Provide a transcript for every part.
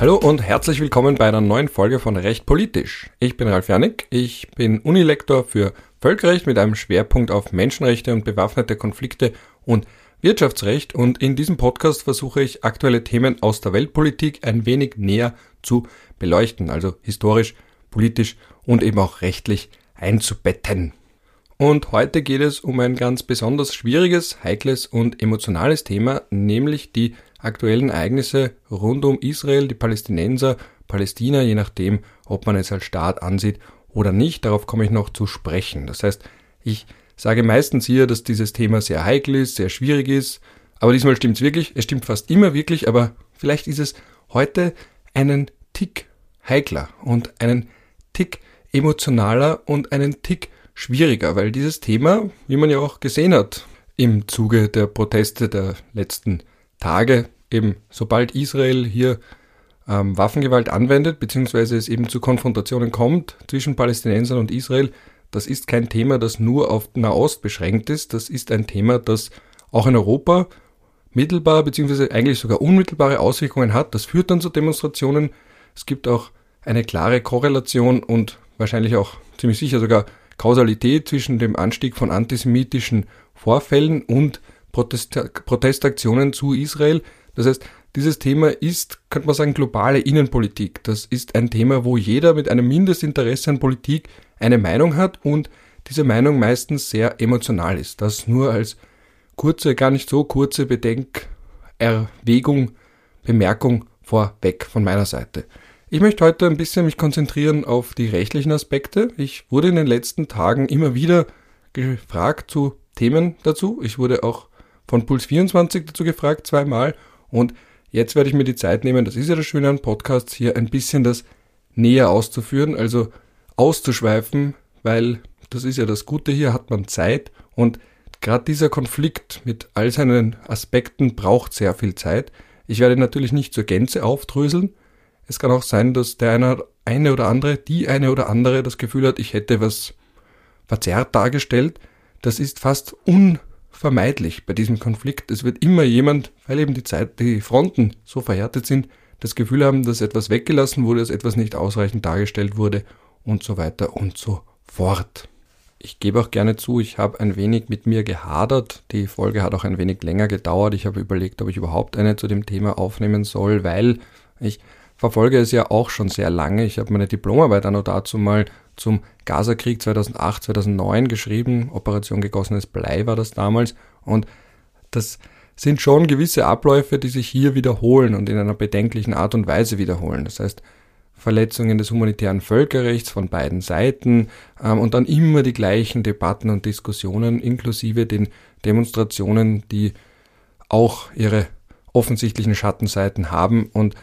Hallo und herzlich willkommen bei einer neuen Folge von Recht Politisch. Ich bin Ralf Janik, ich bin Unilektor für Völkerrecht mit einem Schwerpunkt auf Menschenrechte und bewaffnete Konflikte und Wirtschaftsrecht und in diesem Podcast versuche ich aktuelle Themen aus der Weltpolitik ein wenig näher zu beleuchten, also historisch, politisch und eben auch rechtlich einzubetten. Und heute geht es um ein ganz besonders schwieriges, heikles und emotionales Thema, nämlich die aktuellen Ereignisse rund um Israel, die Palästinenser, Palästina, je nachdem, ob man es als Staat ansieht oder nicht. Darauf komme ich noch zu sprechen. Das heißt, ich sage meistens hier, dass dieses Thema sehr heikel ist, sehr schwierig ist, aber diesmal stimmt es wirklich. Es stimmt fast immer wirklich, aber vielleicht ist es heute einen Tick heikler und einen Tick emotionaler und einen Tick schwieriger, weil dieses Thema, wie man ja auch gesehen hat, im Zuge der Proteste der letzten Tage, eben sobald Israel hier ähm, Waffengewalt anwendet, beziehungsweise es eben zu Konfrontationen kommt zwischen Palästinensern und Israel, das ist kein Thema, das nur auf Nahost beschränkt ist, das ist ein Thema, das auch in Europa mittelbar beziehungsweise eigentlich sogar unmittelbare Auswirkungen hat. Das führt dann zu Demonstrationen. Es gibt auch eine klare Korrelation und wahrscheinlich auch ziemlich sicher sogar Kausalität zwischen dem Anstieg von antisemitischen Vorfällen und Protest Protestaktionen zu Israel. Das heißt, dieses Thema ist, könnte man sagen, globale Innenpolitik. Das ist ein Thema, wo jeder mit einem Mindestinteresse an Politik eine Meinung hat und diese Meinung meistens sehr emotional ist. Das nur als kurze, gar nicht so kurze Bedenkerwägung, Bemerkung vorweg von meiner Seite. Ich möchte heute ein bisschen mich konzentrieren auf die rechtlichen Aspekte. Ich wurde in den letzten Tagen immer wieder gefragt zu Themen dazu. Ich wurde auch von Puls24 dazu gefragt zweimal und jetzt werde ich mir die Zeit nehmen, das ist ja das Schöne an Podcasts, hier ein bisschen das näher auszuführen, also auszuschweifen, weil das ist ja das Gute hier, hat man Zeit und gerade dieser Konflikt mit all seinen Aspekten braucht sehr viel Zeit. Ich werde natürlich nicht zur Gänze aufdröseln, es kann auch sein, dass der eine, eine oder andere, die eine oder andere das Gefühl hat, ich hätte was verzerrt dargestellt. Das ist fast unvermeidlich bei diesem Konflikt. Es wird immer jemand, weil eben die Zeit, die Fronten so verhärtet sind, das Gefühl haben, dass etwas weggelassen wurde, dass etwas nicht ausreichend dargestellt wurde und so weiter und so fort. Ich gebe auch gerne zu, ich habe ein wenig mit mir gehadert. Die Folge hat auch ein wenig länger gedauert. Ich habe überlegt, ob ich überhaupt eine zu dem Thema aufnehmen soll, weil ich verfolge es ja auch schon sehr lange. Ich habe meine Diplomarbeit noch dazu mal zum Gazakrieg 2008, 2009 geschrieben. Operation gegossenes Blei war das damals. Und das sind schon gewisse Abläufe, die sich hier wiederholen und in einer bedenklichen Art und Weise wiederholen. Das heißt, Verletzungen des humanitären Völkerrechts von beiden Seiten ähm, und dann immer die gleichen Debatten und Diskussionen inklusive den Demonstrationen, die auch ihre offensichtlichen Schattenseiten haben und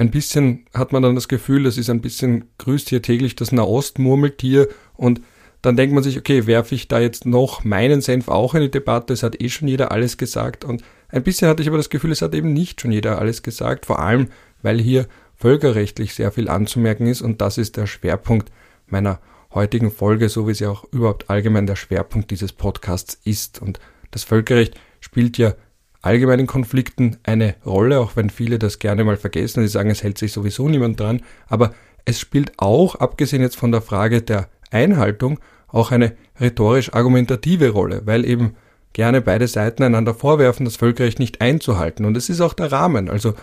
ein bisschen hat man dann das Gefühl, das ist ein bisschen grüßt hier täglich das Nahost-Murmeltier. Und dann denkt man sich, okay, werfe ich da jetzt noch meinen Senf auch in die Debatte, es hat eh schon jeder alles gesagt. Und ein bisschen hatte ich aber das Gefühl, es hat eben nicht schon jeder alles gesagt, vor allem, weil hier völkerrechtlich sehr viel anzumerken ist. Und das ist der Schwerpunkt meiner heutigen Folge, so wie sie auch überhaupt allgemein der Schwerpunkt dieses Podcasts ist. Und das Völkerrecht spielt ja allgemeinen Konflikten eine Rolle, auch wenn viele das gerne mal vergessen. Sie sagen, es hält sich sowieso niemand dran. Aber es spielt auch, abgesehen jetzt von der Frage der Einhaltung, auch eine rhetorisch-argumentative Rolle, weil eben gerne beide Seiten einander vorwerfen, das Völkerrecht nicht einzuhalten. Und es ist auch der Rahmen, also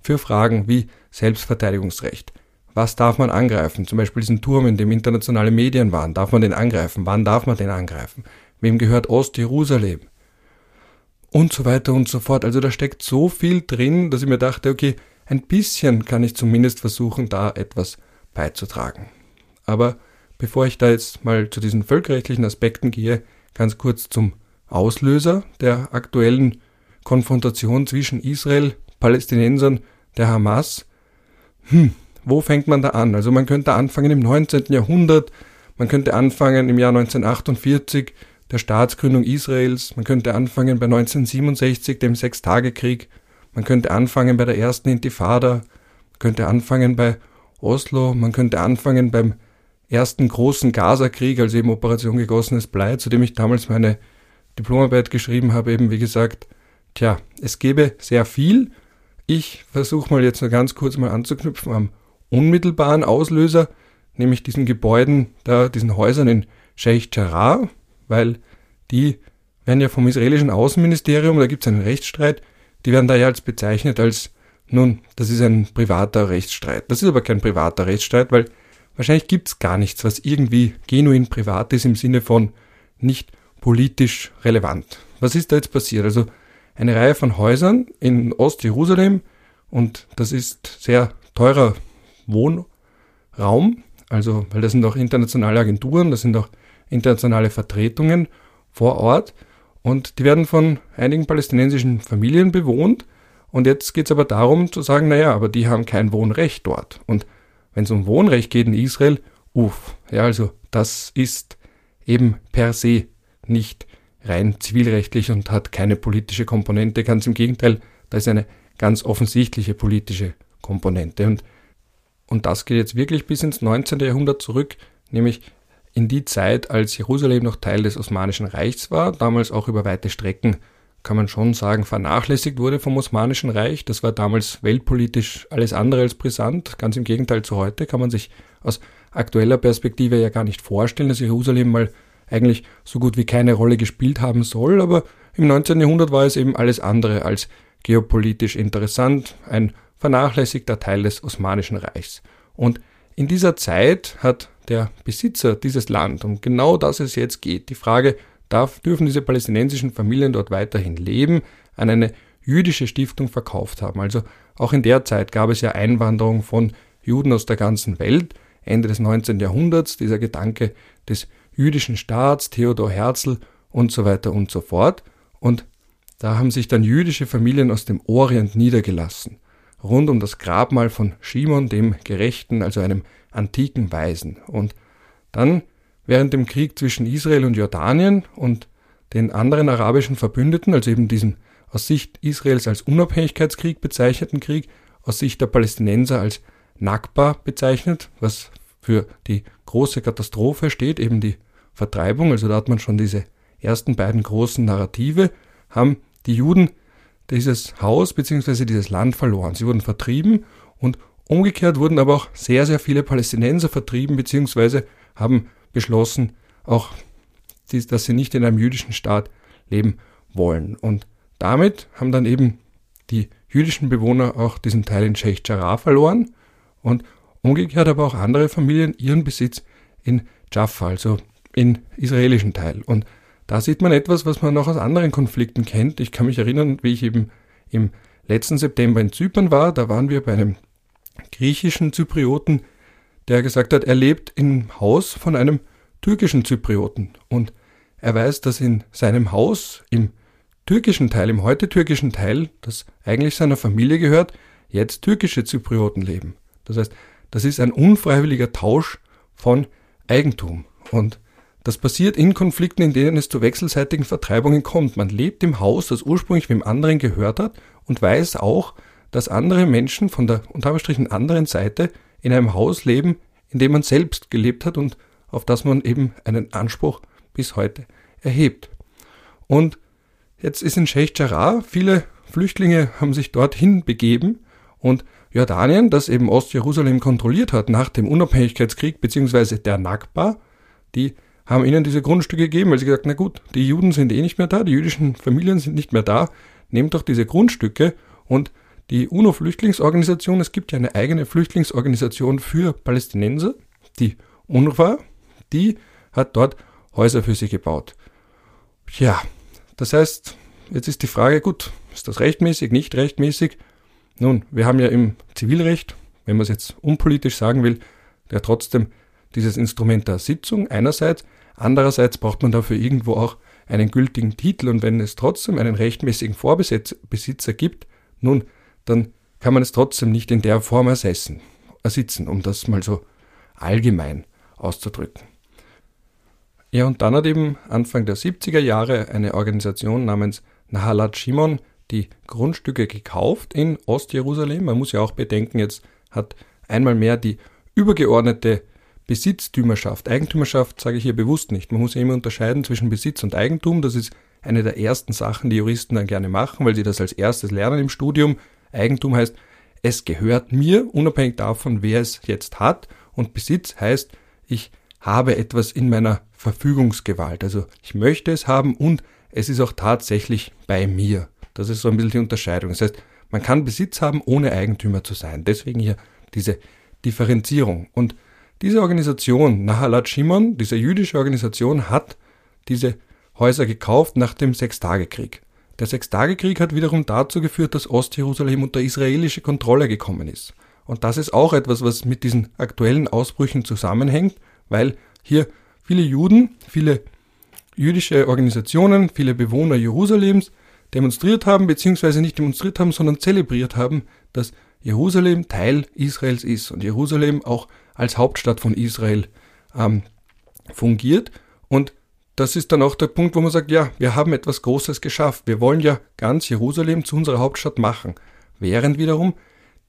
für Fragen wie Selbstverteidigungsrecht. Was darf man angreifen? Zum Beispiel diesen Turm, in dem internationale Medien waren. Darf man den angreifen? Wann darf man den angreifen? Wem gehört Ost-Jerusalem? Und so weiter und so fort. Also da steckt so viel drin, dass ich mir dachte, okay, ein bisschen kann ich zumindest versuchen, da etwas beizutragen. Aber bevor ich da jetzt mal zu diesen völkerrechtlichen Aspekten gehe, ganz kurz zum Auslöser der aktuellen Konfrontation zwischen Israel, Palästinensern, der Hamas. Hm, wo fängt man da an? Also man könnte anfangen im 19. Jahrhundert, man könnte anfangen im Jahr 1948 der Staatsgründung Israels. Man könnte anfangen bei 1967, dem Sechstagekrieg. Man könnte anfangen bei der ersten Intifada. Man könnte anfangen bei Oslo. Man könnte anfangen beim ersten großen Gaza-Krieg, also eben Operation gegossenes Blei, zu dem ich damals meine Diplomarbeit geschrieben habe, eben wie gesagt, tja, es gäbe sehr viel. Ich versuche mal jetzt nur ganz kurz mal anzuknüpfen am unmittelbaren Auslöser, nämlich diesen Gebäuden, da diesen Häusern in Sheikh Jarrah, weil die werden ja vom israelischen Außenministerium, da gibt es einen Rechtsstreit, die werden da ja als bezeichnet als, nun, das ist ein privater Rechtsstreit. Das ist aber kein privater Rechtsstreit, weil wahrscheinlich gibt es gar nichts, was irgendwie genuin privat ist im Sinne von nicht politisch relevant. Was ist da jetzt passiert? Also eine Reihe von Häusern in Ostjerusalem und das ist sehr teurer Wohnraum, also weil das sind auch internationale Agenturen, das sind auch internationale Vertretungen vor Ort und die werden von einigen palästinensischen Familien bewohnt und jetzt geht es aber darum zu sagen, naja, aber die haben kein Wohnrecht dort und wenn es um Wohnrecht geht in Israel, uff, ja, also das ist eben per se nicht rein zivilrechtlich und hat keine politische Komponente. Ganz im Gegenteil, da ist eine ganz offensichtliche politische Komponente. Und, und das geht jetzt wirklich bis ins 19. Jahrhundert zurück, nämlich in die Zeit, als Jerusalem noch Teil des Osmanischen Reichs war, damals auch über weite Strecken, kann man schon sagen, vernachlässigt wurde vom Osmanischen Reich. Das war damals weltpolitisch alles andere als brisant. Ganz im Gegenteil zu heute kann man sich aus aktueller Perspektive ja gar nicht vorstellen, dass Jerusalem mal eigentlich so gut wie keine Rolle gespielt haben soll, aber im 19. Jahrhundert war es eben alles andere als geopolitisch interessant, ein vernachlässigter Teil des Osmanischen Reichs. Und in dieser Zeit hat der Besitzer dieses Land, um genau das es jetzt geht, die Frage, darf, dürfen diese palästinensischen Familien dort weiterhin leben, an eine jüdische Stiftung verkauft haben. Also auch in der Zeit gab es ja Einwanderung von Juden aus der ganzen Welt. Ende des 19. Jahrhunderts, dieser Gedanke des jüdischen Staats, Theodor Herzl und so weiter und so fort. Und da haben sich dann jüdische Familien aus dem Orient niedergelassen, rund um das Grabmal von Shimon dem Gerechten, also einem antiken Weisen. Und dann während dem Krieg zwischen Israel und Jordanien und den anderen arabischen Verbündeten, also eben diesem aus Sicht Israels als Unabhängigkeitskrieg bezeichneten Krieg, aus Sicht der Palästinenser als Nakba bezeichnet, was für die große Katastrophe steht, eben die Vertreibung, also da hat man schon diese ersten beiden großen Narrative, haben die Juden dieses Haus bzw. dieses Land verloren. Sie wurden vertrieben und umgekehrt wurden aber auch sehr, sehr viele Palästinenser vertrieben bzw. haben beschlossen, auch dass sie nicht in einem jüdischen Staat leben wollen. Und damit haben dann eben die jüdischen Bewohner auch diesen Teil in Sheikh Jarrah verloren und umgekehrt aber auch andere Familien ihren Besitz in Jaffa, also in israelischen Teil. Und da sieht man etwas, was man noch aus anderen Konflikten kennt. Ich kann mich erinnern, wie ich eben im letzten September in Zypern war. Da waren wir bei einem griechischen Zyprioten, der gesagt hat, er lebt im Haus von einem türkischen Zyprioten. Und er weiß, dass in seinem Haus im türkischen Teil, im heute türkischen Teil, das eigentlich seiner Familie gehört, jetzt türkische Zyprioten leben. Das heißt, das ist ein unfreiwilliger Tausch von Eigentum. Und das passiert in Konflikten, in denen es zu wechselseitigen Vertreibungen kommt. Man lebt im Haus, das ursprünglich wem anderen gehört hat und weiß auch, dass andere Menschen von der unterstrichen anderen Seite in einem Haus leben, in dem man selbst gelebt hat und auf das man eben einen Anspruch bis heute erhebt. Und jetzt ist in Sheikh Jarrah, viele Flüchtlinge haben sich dorthin begeben und Jordanien, das eben Ostjerusalem kontrolliert hat nach dem Unabhängigkeitskrieg bzw. der Nakba, die haben ihnen diese Grundstücke gegeben, weil sie gesagt, na gut, die Juden sind eh nicht mehr da, die jüdischen Familien sind nicht mehr da, nehmt doch diese Grundstücke und die UNO-Flüchtlingsorganisation, es gibt ja eine eigene Flüchtlingsorganisation für Palästinenser, die UNRWA, die hat dort Häuser für sie gebaut. Ja, das heißt, jetzt ist die Frage, gut, ist das rechtmäßig, nicht rechtmäßig? Nun, wir haben ja im Zivilrecht, wenn man es jetzt unpolitisch sagen will, ja trotzdem dieses Instrument der Sitzung einerseits, andererseits braucht man dafür irgendwo auch einen gültigen Titel und wenn es trotzdem einen rechtmäßigen Vorbesitzer gibt, nun, dann kann man es trotzdem nicht in der Form ersetzen, ersitzen, um das mal so allgemein auszudrücken. Ja, und dann hat eben Anfang der 70er Jahre eine Organisation namens Nahalat Shimon die Grundstücke gekauft in Ostjerusalem. Man muss ja auch bedenken, jetzt hat einmal mehr die übergeordnete Besitztümerschaft. Eigentümerschaft sage ich hier bewusst nicht. Man muss immer unterscheiden zwischen Besitz und Eigentum. Das ist eine der ersten Sachen, die Juristen dann gerne machen, weil sie das als erstes lernen im Studium. Eigentum heißt, es gehört mir, unabhängig davon, wer es jetzt hat. Und Besitz heißt, ich habe etwas in meiner Verfügungsgewalt. Also ich möchte es haben und es ist auch tatsächlich bei mir. Das ist so ein bisschen die Unterscheidung. Das heißt, man kann Besitz haben, ohne Eigentümer zu sein. Deswegen hier diese Differenzierung. Und diese Organisation, Nahalat Shimon, diese jüdische Organisation, hat diese Häuser gekauft nach dem Sechstagekrieg. Der Sechstagekrieg hat wiederum dazu geführt, dass Ostjerusalem unter israelische Kontrolle gekommen ist. Und das ist auch etwas, was mit diesen aktuellen Ausbrüchen zusammenhängt, weil hier viele Juden, viele jüdische Organisationen, viele Bewohner Jerusalems demonstriert haben, beziehungsweise nicht demonstriert haben, sondern zelebriert haben, dass Jerusalem Teil Israels ist und Jerusalem auch als Hauptstadt von Israel ähm, fungiert. Und das ist dann auch der Punkt, wo man sagt, ja, wir haben etwas Großes geschafft. Wir wollen ja ganz Jerusalem zu unserer Hauptstadt machen. Während wiederum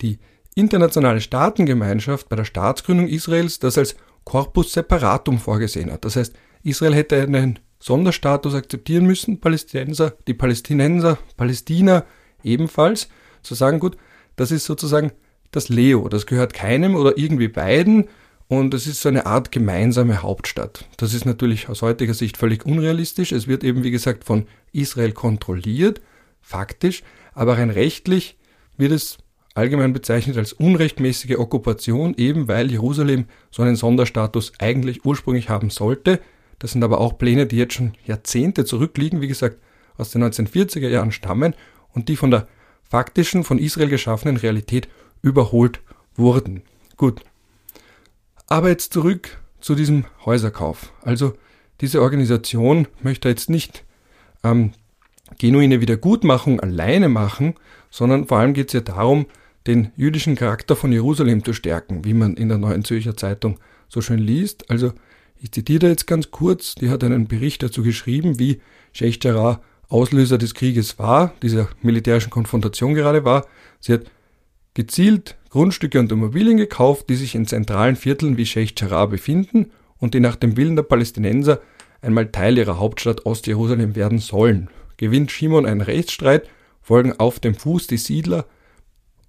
die internationale Staatengemeinschaft bei der Staatsgründung Israels das als Corpus Separatum vorgesehen hat. Das heißt, Israel hätte einen Sonderstatus akzeptieren müssen, Palästinenser, die Palästinenser, Palästina ebenfalls, zu sagen, gut, das ist sozusagen das Leo, das gehört keinem oder irgendwie beiden und es ist so eine Art gemeinsame Hauptstadt. Das ist natürlich aus heutiger Sicht völlig unrealistisch. Es wird eben, wie gesagt, von Israel kontrolliert, faktisch, aber rein rechtlich wird es allgemein bezeichnet als unrechtmäßige Okkupation, eben weil Jerusalem so einen Sonderstatus eigentlich ursprünglich haben sollte. Das sind aber auch Pläne, die jetzt schon Jahrzehnte zurückliegen, wie gesagt, aus den 1940er Jahren stammen und die von der faktischen, von Israel geschaffenen Realität überholt wurden. Gut, aber jetzt zurück zu diesem Häuserkauf. Also diese Organisation möchte jetzt nicht ähm, genuine Wiedergutmachung alleine machen, sondern vor allem geht es ja darum, den jüdischen Charakter von Jerusalem zu stärken, wie man in der Neuen Zürcher Zeitung so schön liest. Also ich zitiere da jetzt ganz kurz, die hat einen Bericht dazu geschrieben, wie Sheikh Jarrah Auslöser des Krieges war, dieser militärischen Konfrontation gerade war. Sie hat gezielt Grundstücke und Immobilien gekauft, die sich in zentralen Vierteln wie Sheikh Jarrah befinden und die nach dem Willen der Palästinenser einmal Teil ihrer Hauptstadt Ostjerusalem werden sollen. Gewinnt Shimon einen Rechtsstreit, folgen auf dem Fuß die Siedler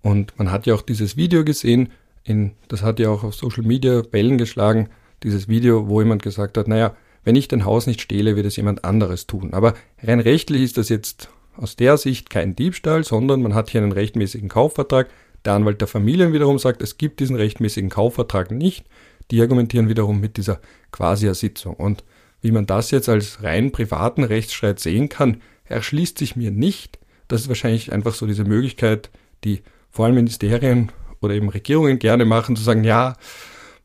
und man hat ja auch dieses Video gesehen, in, das hat ja auch auf Social Media Wellen geschlagen, dieses Video, wo jemand gesagt hat, naja, wenn ich dein Haus nicht stehle, wird es jemand anderes tun. Aber rein rechtlich ist das jetzt aus der Sicht kein Diebstahl, sondern man hat hier einen rechtmäßigen Kaufvertrag, der Anwalt der Familien wiederum sagt, es gibt diesen rechtmäßigen Kaufvertrag nicht. Die argumentieren wiederum mit dieser Quasi-Ersitzung. Und wie man das jetzt als rein privaten Rechtsstreit sehen kann, erschließt sich mir nicht. Das ist wahrscheinlich einfach so diese Möglichkeit, die vor allem Ministerien oder eben Regierungen gerne machen, zu sagen, ja,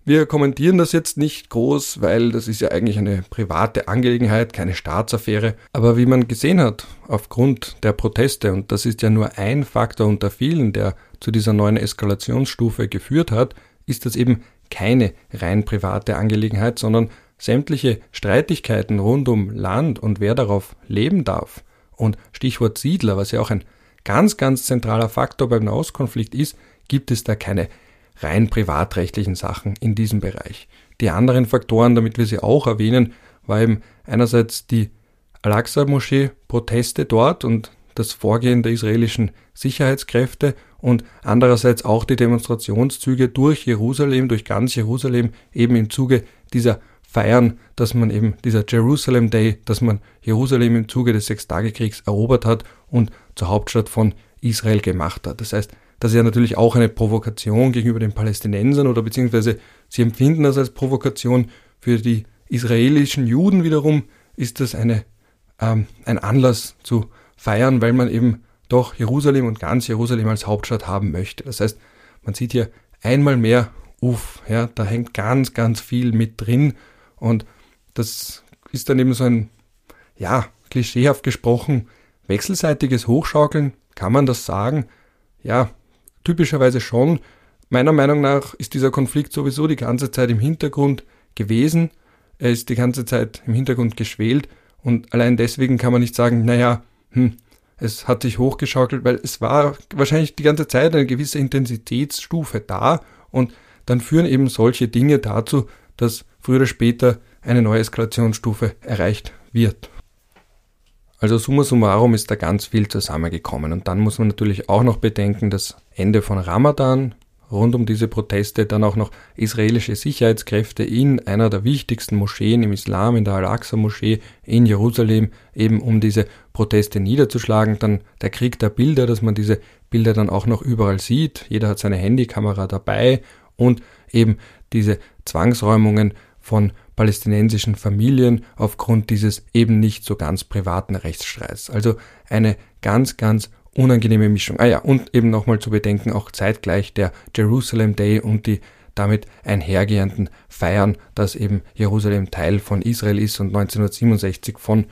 wir kommentieren das jetzt nicht groß, weil das ist ja eigentlich eine private Angelegenheit, keine Staatsaffäre. Aber wie man gesehen hat, aufgrund der Proteste, und das ist ja nur ein Faktor unter vielen, der zu dieser neuen Eskalationsstufe geführt hat, ist das eben keine rein private Angelegenheit, sondern sämtliche Streitigkeiten rund um Land und wer darauf leben darf. Und Stichwort Siedler, was ja auch ein ganz, ganz zentraler Faktor beim Nahostkonflikt ist, gibt es da keine rein privatrechtlichen Sachen in diesem Bereich. Die anderen Faktoren, damit wir sie auch erwähnen, war eben einerseits die Al-Aqsa-Moschee, Proteste dort und das Vorgehen der israelischen Sicherheitskräfte und andererseits auch die Demonstrationszüge durch Jerusalem, durch ganz Jerusalem, eben im Zuge dieser Feiern, dass man eben dieser Jerusalem Day, dass man Jerusalem im Zuge des Sechstagekriegs erobert hat und zur Hauptstadt von Israel gemacht hat. Das heißt, das ist ja natürlich auch eine Provokation gegenüber den Palästinensern oder beziehungsweise sie empfinden das als Provokation. Für die israelischen Juden wiederum ist das eine, ähm, ein Anlass zu feiern, weil man eben doch Jerusalem und ganz Jerusalem als Hauptstadt haben möchte. Das heißt, man sieht hier einmal mehr, uff, ja, da hängt ganz, ganz viel mit drin und das ist dann eben so ein, ja, klischeehaft gesprochen, wechselseitiges Hochschaukeln, kann man das sagen? Ja, typischerweise schon. Meiner Meinung nach ist dieser Konflikt sowieso die ganze Zeit im Hintergrund gewesen. Er ist die ganze Zeit im Hintergrund geschwelt und allein deswegen kann man nicht sagen, naja, hm, es hat sich hochgeschaukelt, weil es war wahrscheinlich die ganze Zeit eine gewisse Intensitätsstufe da und dann führen eben solche Dinge dazu, dass früher oder später eine neue Eskalationsstufe erreicht wird. Also summa summarum ist da ganz viel zusammengekommen. Und dann muss man natürlich auch noch bedenken, das Ende von Ramadan, rund um diese Proteste dann auch noch israelische Sicherheitskräfte in einer der wichtigsten Moscheen im Islam, in der Al-Aqsa-Moschee in Jerusalem, eben um diese Proteste niederzuschlagen. Dann der Krieg der Bilder, dass man diese Bilder dann auch noch überall sieht. Jeder hat seine Handykamera dabei und eben diese Zwangsräumungen von palästinensischen Familien aufgrund dieses eben nicht so ganz privaten Rechtsstreits. Also eine ganz, ganz unangenehme Mischung. Ah ja, und eben nochmal zu bedenken, auch zeitgleich der Jerusalem Day und die damit einhergehenden Feiern, dass eben Jerusalem Teil von Israel ist und 1967 von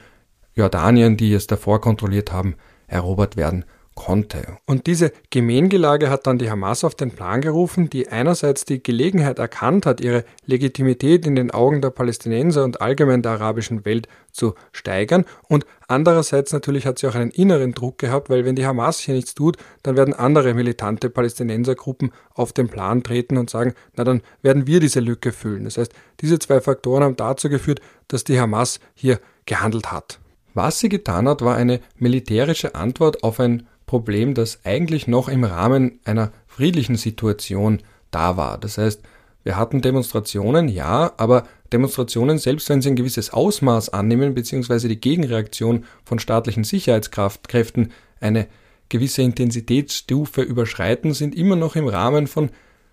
Jordanien, die es davor kontrolliert haben, erobert werden konnte. Und diese Gemeingelage hat dann die Hamas auf den Plan gerufen, die einerseits die Gelegenheit erkannt hat, ihre Legitimität in den Augen der Palästinenser und allgemein der arabischen Welt zu steigern und andererseits natürlich hat sie auch einen inneren Druck gehabt, weil wenn die Hamas hier nichts tut, dann werden andere militante Palästinensergruppen auf den Plan treten und sagen, na dann werden wir diese Lücke füllen. Das heißt, diese zwei Faktoren haben dazu geführt, dass die Hamas hier gehandelt hat. Was sie getan hat, war eine militärische Antwort auf ein Problem, das eigentlich noch im Rahmen einer friedlichen Situation da war. Das heißt, wir hatten Demonstrationen, ja, aber Demonstrationen, selbst wenn sie ein gewisses Ausmaß annehmen, beziehungsweise die Gegenreaktion von staatlichen Sicherheitskräften eine gewisse Intensitätsstufe überschreiten, sind immer noch im Rahmen von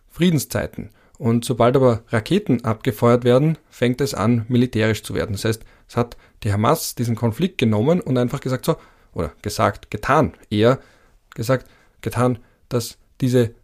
Friedenszeiten. Und sobald aber Raketen abgefeuert werden, fängt es an, militärisch zu werden. Das heißt, es hat die Hamas diesen Konflikt genommen und einfach gesagt, so, oder gesagt, getan, eher gesagt, getan, dass diese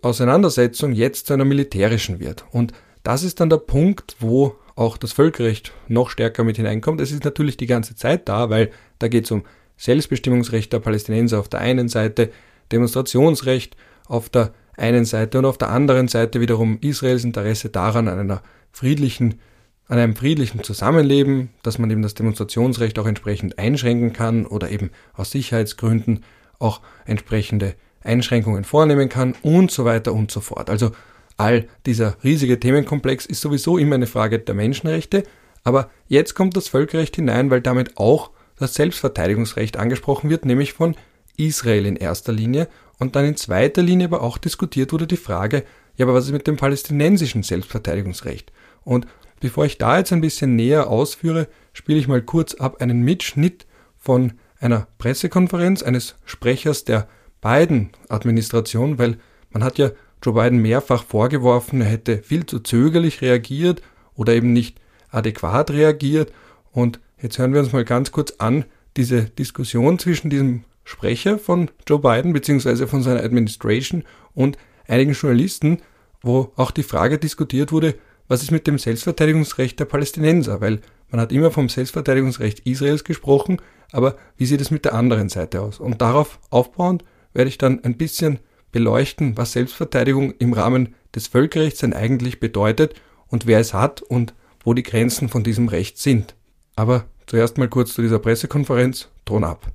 Auseinandersetzung jetzt zu einer militärischen wird. Und das ist dann der Punkt, wo auch das Völkerrecht noch stärker mit hineinkommt. Es ist natürlich die ganze Zeit da, weil da geht es um Selbstbestimmungsrecht der Palästinenser auf der einen Seite, Demonstrationsrecht auf der einen Seite und auf der anderen Seite wiederum Israels Interesse daran, an einer friedlichen an einem friedlichen Zusammenleben, dass man eben das Demonstrationsrecht auch entsprechend einschränken kann oder eben aus Sicherheitsgründen auch entsprechende Einschränkungen vornehmen kann und so weiter und so fort. Also all dieser riesige Themenkomplex ist sowieso immer eine Frage der Menschenrechte, aber jetzt kommt das Völkerrecht hinein, weil damit auch das Selbstverteidigungsrecht angesprochen wird, nämlich von Israel in erster Linie und dann in zweiter Linie aber auch diskutiert wurde die Frage, ja, aber was ist mit dem palästinensischen Selbstverteidigungsrecht? Und Bevor ich da jetzt ein bisschen näher ausführe, spiele ich mal kurz ab einen Mitschnitt von einer Pressekonferenz eines Sprechers der Biden-Administration, weil man hat ja Joe Biden mehrfach vorgeworfen, er hätte viel zu zögerlich reagiert oder eben nicht adäquat reagiert. Und jetzt hören wir uns mal ganz kurz an, diese Diskussion zwischen diesem Sprecher von Joe Biden bzw. von seiner Administration und einigen Journalisten, wo auch die Frage diskutiert wurde, was ist mit dem Selbstverteidigungsrecht der Palästinenser? Weil man hat immer vom Selbstverteidigungsrecht Israels gesprochen, aber wie sieht es mit der anderen Seite aus? Und darauf aufbauend werde ich dann ein bisschen beleuchten, was Selbstverteidigung im Rahmen des Völkerrechts denn eigentlich bedeutet und wer es hat und wo die Grenzen von diesem Recht sind. Aber zuerst mal kurz zu dieser Pressekonferenz. Ton ab.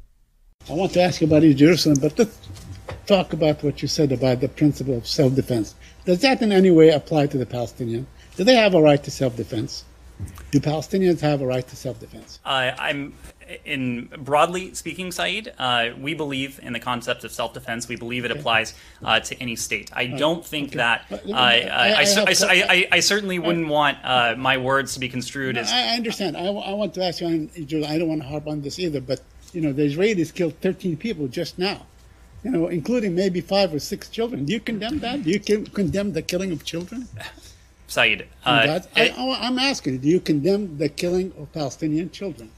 I want to ask you about Jerusalem, but let's talk about what you said about the principle of self-defense. Does that in any way apply to the Palestinians? Do they have a right to self-defense? Do Palestinians have a right to self-defense? Uh, I'm in broadly speaking, Saeed, uh, we believe in the concept of self-defense. We believe it okay. applies uh, to any state. I don't think okay. that. Uh, I, I, I, I, certainly wouldn't want uh, my words to be construed no, as. I understand. I, want to ask you. I don't want to harp on this either, but you know, the Israelis killed 13 people just now. You know, including maybe five or six children. Do you condemn that? Do you condemn the killing of children? Saeed. Uh, I, am asking, do you condemn the killing of Palestinian children?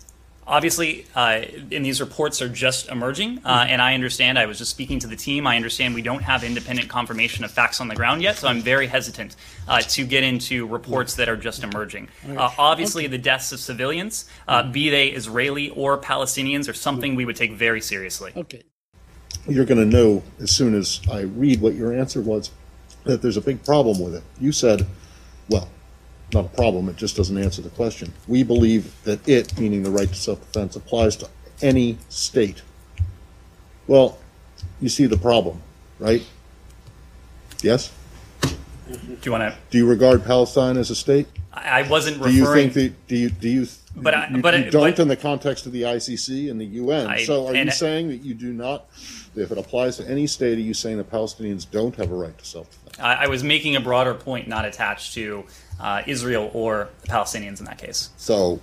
Obviously, uh, and these reports are just emerging, uh, and I understand. I was just speaking to the team. I understand we don't have independent confirmation of facts on the ground yet, so I'm very hesitant uh, to get into reports that are just emerging. Uh, obviously, okay. the deaths of civilians, uh, be they Israeli or Palestinians, are something we would take very seriously. Okay. You're going to know as soon as I read what your answer was that there's a big problem with it. You said well, not a problem, it just doesn't answer the question. We believe that it, meaning the right to self defense, applies to any state. Well, you see the problem, right? Yes? Do you want to? Do you regard Palestine as a state? I I wasn't Do you think that, do you, do you, But I- you, but you I- don't but- in the context of the ICC and the UN? I- so are and you I- saying that you do not, if it applies to any state, are you saying that Palestinians don't have a right to self-defense? I I was making a broader point, not attached to uh, Israel or the Palestinians in that case. So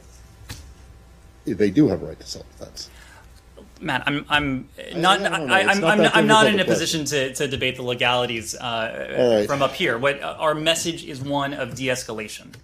they do have a right to self-defense. Matt, I'm I'm not no, no, no, I, it's I'm not I'm, I'm not in a a position to, to debate the legalities uh, All right. from up here. What uh, our message is one of de-escalation.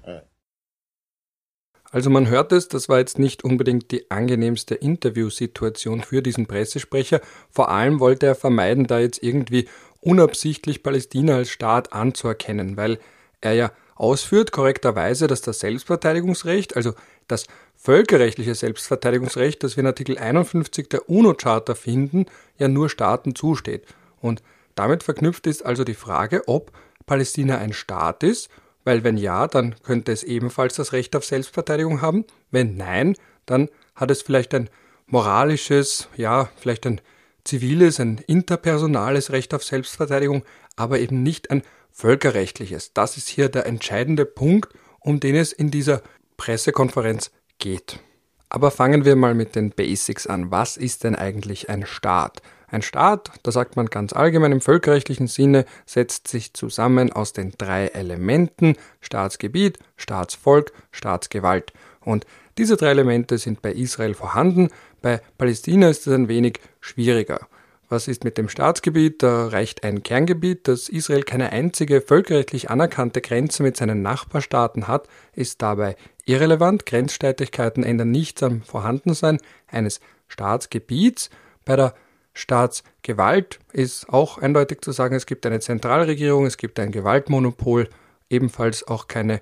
Also man hört es, das war jetzt nicht unbedingt die angenehmste Interviewsituation für diesen Pressesprecher. Vor allem wollte er vermeiden, da jetzt irgendwie unabsichtlich Palästina als Staat anzuerkennen, weil er ja ausführt korrekterweise, dass das Selbstverteidigungsrecht, also das völkerrechtliche Selbstverteidigungsrecht, das wir in Artikel 51 der UNO-Charta finden, ja nur Staaten zusteht. Und damit verknüpft ist also die Frage, ob Palästina ein Staat ist weil wenn ja, dann könnte es ebenfalls das Recht auf Selbstverteidigung haben. Wenn nein, dann hat es vielleicht ein moralisches, ja, vielleicht ein ziviles, ein interpersonales Recht auf Selbstverteidigung, aber eben nicht ein völkerrechtliches. Das ist hier der entscheidende Punkt, um den es in dieser Pressekonferenz geht. Aber fangen wir mal mit den Basics an. Was ist denn eigentlich ein Staat? Ein Staat, da sagt man ganz allgemein im völkerrechtlichen Sinne, setzt sich zusammen aus den drei Elementen Staatsgebiet, Staatsvolk, Staatsgewalt. Und diese drei Elemente sind bei Israel vorhanden, bei Palästina ist es ein wenig schwieriger. Was ist mit dem Staatsgebiet? Da reicht ein Kerngebiet, dass Israel keine einzige völkerrechtlich anerkannte Grenze mit seinen Nachbarstaaten hat, ist dabei irrelevant. Grenzstreitigkeiten ändern nichts am Vorhandensein eines Staatsgebiets. Bei der Staatsgewalt ist auch eindeutig zu sagen, es gibt eine Zentralregierung, es gibt ein Gewaltmonopol, ebenfalls auch keine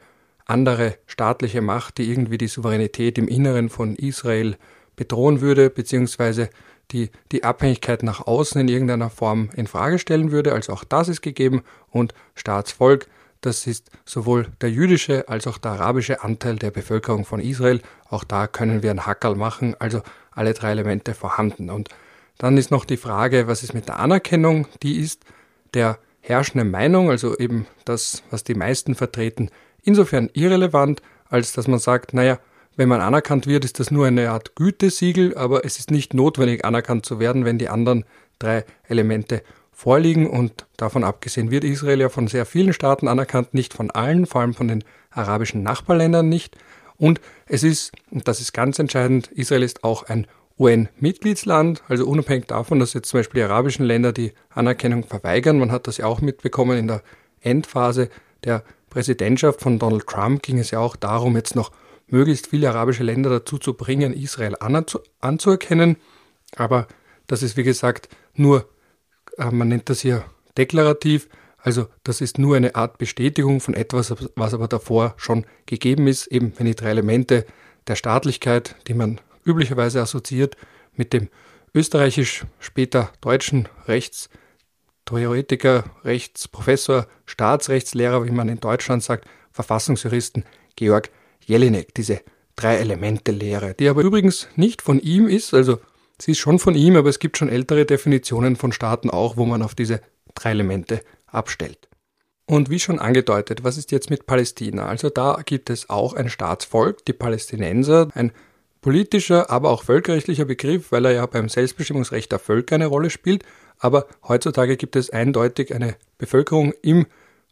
andere staatliche Macht, die irgendwie die Souveränität im Inneren von Israel bedrohen würde, beziehungsweise die die Abhängigkeit nach außen in irgendeiner Form in Frage stellen würde. Also auch das ist gegeben. Und Staatsvolk, das ist sowohl der jüdische als auch der arabische Anteil der Bevölkerung von Israel. Auch da können wir ein Hackerl machen, also alle drei Elemente vorhanden. Und dann ist noch die Frage, was ist mit der Anerkennung? Die ist der herrschenden Meinung, also eben das, was die meisten vertreten, insofern irrelevant, als dass man sagt, naja, wenn man anerkannt wird, ist das nur eine Art Gütesiegel, aber es ist nicht notwendig anerkannt zu werden, wenn die anderen drei Elemente vorliegen. Und davon abgesehen wird Israel ja von sehr vielen Staaten anerkannt, nicht von allen, vor allem von den arabischen Nachbarländern nicht. Und es ist, und das ist ganz entscheidend, Israel ist auch ein UN-Mitgliedsland, also unabhängig davon, dass jetzt zum Beispiel die arabischen Länder die Anerkennung verweigern. Man hat das ja auch mitbekommen in der Endphase der Präsidentschaft von Donald Trump ging es ja auch darum, jetzt noch möglichst viele arabische Länder dazu zu bringen, Israel anzuerkennen. Aber das ist, wie gesagt, nur, äh, man nennt das hier deklarativ, also das ist nur eine Art Bestätigung von etwas, was aber davor schon gegeben ist, eben wenn die drei Elemente der Staatlichkeit, die man üblicherweise assoziiert mit dem österreichisch, später deutschen Rechtstheoretiker, Rechtsprofessor, Staatsrechtslehrer, wie man in Deutschland sagt, Verfassungsjuristen Georg Jelinek, diese Drei-Elemente-Lehre, die aber übrigens nicht von ihm ist, also sie ist schon von ihm, aber es gibt schon ältere Definitionen von Staaten auch, wo man auf diese drei Elemente abstellt. Und wie schon angedeutet, was ist jetzt mit Palästina? Also da gibt es auch ein Staatsvolk, die Palästinenser, ein politischer, aber auch völkerrechtlicher Begriff, weil er ja beim Selbstbestimmungsrecht der Völker eine Rolle spielt. Aber heutzutage gibt es eindeutig eine Bevölkerung im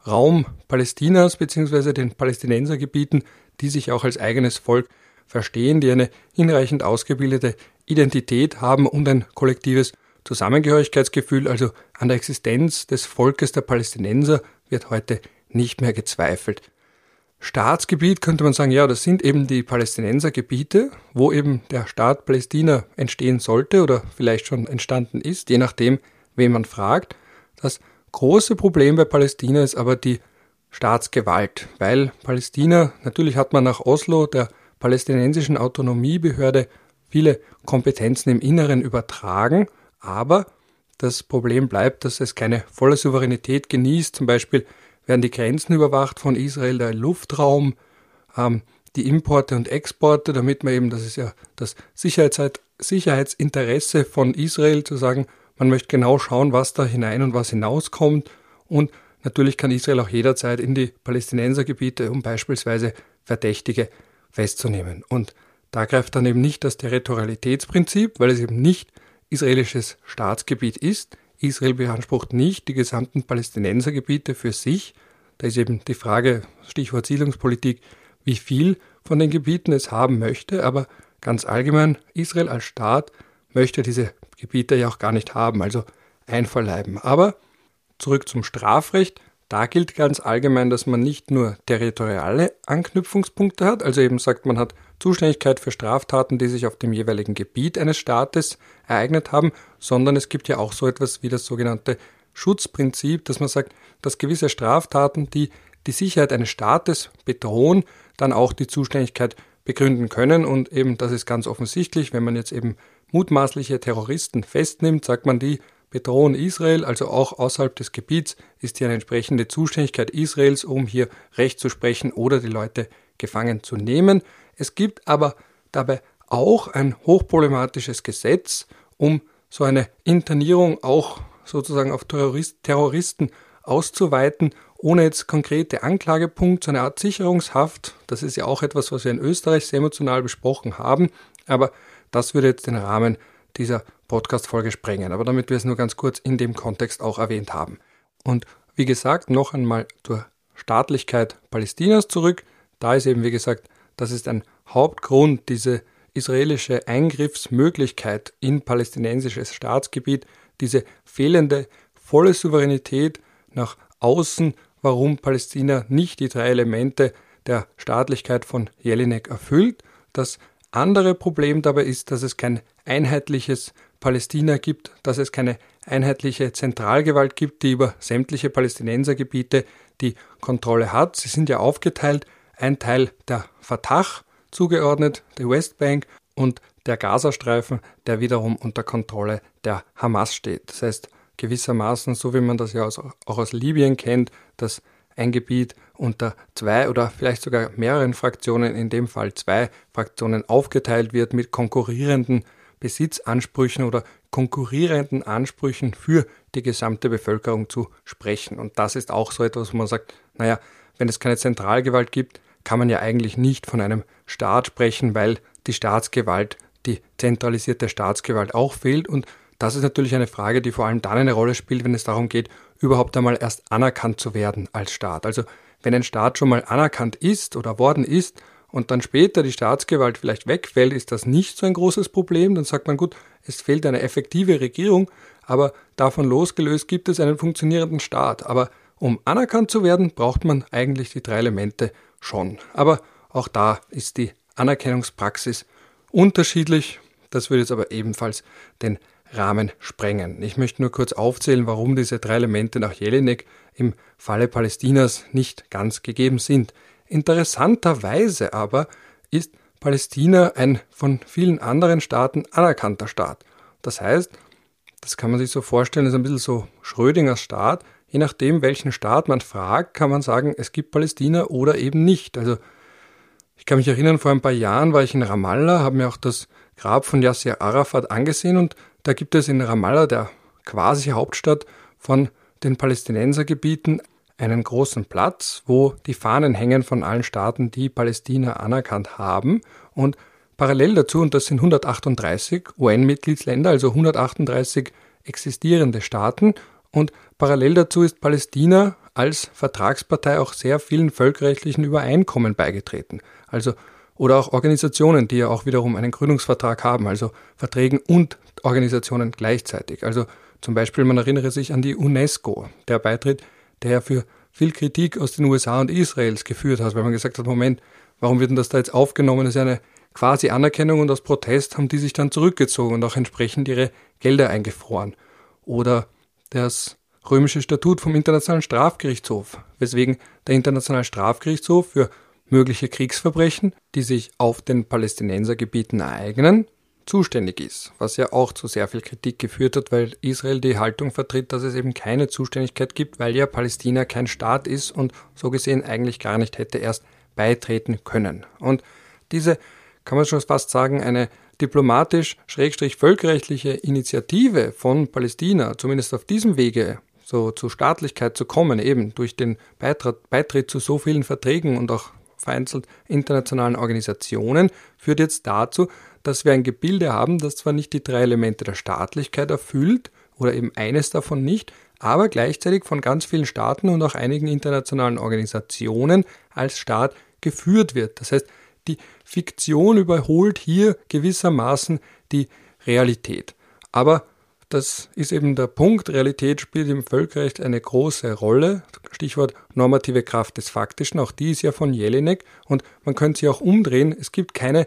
Raum Palästinas bzw. den Palästinensergebieten, die sich auch als eigenes Volk verstehen, die eine hinreichend ausgebildete Identität haben und ein kollektives Zusammengehörigkeitsgefühl, also an der Existenz des Volkes der Palästinenser wird heute nicht mehr gezweifelt. Staatsgebiet könnte man sagen, ja, das sind eben die Palästinensergebiete, wo eben der Staat Palästina entstehen sollte oder vielleicht schon entstanden ist, je nachdem, wen man fragt. Das große Problem bei Palästina ist aber die Staatsgewalt, weil Palästina, natürlich hat man nach Oslo, der palästinensischen Autonomiebehörde, viele Kompetenzen im Inneren übertragen, aber das Problem bleibt, dass es keine volle Souveränität genießt. Zum Beispiel werden die Grenzen überwacht von Israel, der Luftraum, ähm, die Importe und Exporte, damit man eben, das ist ja das Sicherheits Sicherheitsinteresse von Israel, zu sagen, man möchte genau schauen, was da hinein und was hinauskommt. Und natürlich kann Israel auch jederzeit in die Palästinensergebiete, um beispielsweise Verdächtige festzunehmen. Und da greift dann eben nicht das Territorialitätsprinzip, weil es eben nicht israelisches Staatsgebiet ist. Israel beansprucht nicht die gesamten Palästinensergebiete für sich. Da ist eben die Frage, Stichwort Siedlungspolitik, wie viel von den Gebieten es haben möchte, aber ganz allgemein, Israel als Staat möchte diese Gebiete ja auch gar nicht haben, also einverleiben. Aber zurück zum Strafrecht. Da gilt ganz allgemein, dass man nicht nur territoriale Anknüpfungspunkte hat, also eben sagt, man hat Zuständigkeit für Straftaten, die sich auf dem jeweiligen Gebiet eines Staates ereignet haben, sondern es gibt ja auch so etwas wie das sogenannte Schutzprinzip, dass man sagt, dass gewisse Straftaten, die die Sicherheit eines Staates bedrohen, dann auch die Zuständigkeit begründen können. Und eben das ist ganz offensichtlich, wenn man jetzt eben mutmaßliche Terroristen festnimmt, sagt man, die bedrohen Israel, also auch außerhalb des Gebiets ist hier eine entsprechende Zuständigkeit Israels, um hier Recht zu sprechen oder die Leute gefangen zu nehmen. Es gibt aber dabei auch ein hochproblematisches Gesetz, um so eine Internierung auch sozusagen auf Terroristen auszuweiten ohne jetzt konkrete Anklagepunkt, so eine Art Sicherungshaft. Das ist ja auch etwas, was wir in Österreich sehr emotional besprochen haben, aber das würde jetzt den Rahmen dieser Podcast-Folge sprengen. Aber damit wir es nur ganz kurz in dem Kontext auch erwähnt haben. Und wie gesagt, noch einmal zur Staatlichkeit Palästinas zurück. Da ist eben, wie gesagt, das ist ein Hauptgrund, diese israelische Eingriffsmöglichkeit in palästinensisches Staatsgebiet, diese fehlende volle Souveränität nach außen warum Palästina nicht die drei Elemente der Staatlichkeit von Jelinek erfüllt. Das andere Problem dabei ist, dass es kein einheitliches Palästina gibt, dass es keine einheitliche Zentralgewalt gibt, die über sämtliche Palästinensergebiete die Kontrolle hat. Sie sind ja aufgeteilt, ein Teil der Fatah zugeordnet, der Westbank und der Gazastreifen, der wiederum unter Kontrolle der Hamas steht. Das heißt, gewissermaßen, so wie man das ja auch aus Libyen kennt, dass ein Gebiet unter zwei oder vielleicht sogar mehreren Fraktionen, in dem Fall zwei Fraktionen, aufgeteilt wird mit konkurrierenden Besitzansprüchen oder konkurrierenden Ansprüchen für die gesamte Bevölkerung zu sprechen. Und das ist auch so etwas, wo man sagt, naja, wenn es keine Zentralgewalt gibt, kann man ja eigentlich nicht von einem Staat sprechen, weil die Staatsgewalt, die zentralisierte Staatsgewalt auch fehlt und das ist natürlich eine Frage, die vor allem dann eine Rolle spielt, wenn es darum geht, überhaupt einmal erst anerkannt zu werden als Staat. Also wenn ein Staat schon mal anerkannt ist oder worden ist und dann später die Staatsgewalt vielleicht wegfällt, ist das nicht so ein großes Problem. Dann sagt man, gut, es fehlt eine effektive Regierung, aber davon losgelöst gibt es einen funktionierenden Staat. Aber um anerkannt zu werden, braucht man eigentlich die drei Elemente schon. Aber auch da ist die Anerkennungspraxis unterschiedlich. Das würde jetzt aber ebenfalls den Rahmen sprengen. Ich möchte nur kurz aufzählen, warum diese drei Elemente nach Jelinek im Falle Palästinas nicht ganz gegeben sind. Interessanterweise aber ist Palästina ein von vielen anderen Staaten anerkannter Staat. Das heißt, das kann man sich so vorstellen, ist ein bisschen so Schrödingers Staat. Je nachdem, welchen Staat man fragt, kann man sagen, es gibt Palästina oder eben nicht. Also ich kann mich erinnern, vor ein paar Jahren war ich in Ramallah, habe mir auch das Grab von Yasser Arafat angesehen und da gibt es in Ramallah, der quasi Hauptstadt von den Palästinensergebieten, einen großen Platz, wo die Fahnen hängen von allen Staaten, die Palästina anerkannt haben. Und parallel dazu, und das sind 138 UN-Mitgliedsländer, also 138 existierende Staaten, und parallel dazu ist Palästina als Vertragspartei auch sehr vielen völkerrechtlichen Übereinkommen beigetreten. Also oder auch Organisationen, die ja auch wiederum einen Gründungsvertrag haben, also Verträgen und Organisationen gleichzeitig. Also zum Beispiel, man erinnere sich an die UNESCO, der Beitritt, der für viel Kritik aus den USA und Israels geführt hat, weil man gesagt hat, Moment, warum wird denn das da jetzt aufgenommen? Das ist eine quasi Anerkennung und aus Protest haben die sich dann zurückgezogen und auch entsprechend ihre Gelder eingefroren. Oder das römische Statut vom Internationalen Strafgerichtshof, weswegen der Internationale Strafgerichtshof für mögliche Kriegsverbrechen, die sich auf den Palästinensergebieten ereignen, zuständig ist, was ja auch zu sehr viel Kritik geführt hat, weil Israel die Haltung vertritt, dass es eben keine Zuständigkeit gibt, weil ja Palästina kein Staat ist und so gesehen eigentlich gar nicht hätte erst beitreten können. Und diese, kann man schon fast sagen, eine diplomatisch-völkerrechtliche Initiative von Palästina, zumindest auf diesem Wege, so zu Staatlichkeit zu kommen, eben durch den Beitritt, Beitritt zu so vielen Verträgen und auch vereinzelt internationalen Organisationen, führt jetzt dazu, dass wir ein Gebilde haben, das zwar nicht die drei Elemente der Staatlichkeit erfüllt oder eben eines davon nicht, aber gleichzeitig von ganz vielen Staaten und auch einigen internationalen Organisationen als Staat geführt wird. Das heißt, die Fiktion überholt hier gewissermaßen die Realität. Aber das ist eben der Punkt. Realität spielt im Völkerrecht eine große Rolle. Stichwort normative Kraft des Faktischen. Auch die ist ja von Jelinek. Und man könnte sie auch umdrehen. Es gibt keine,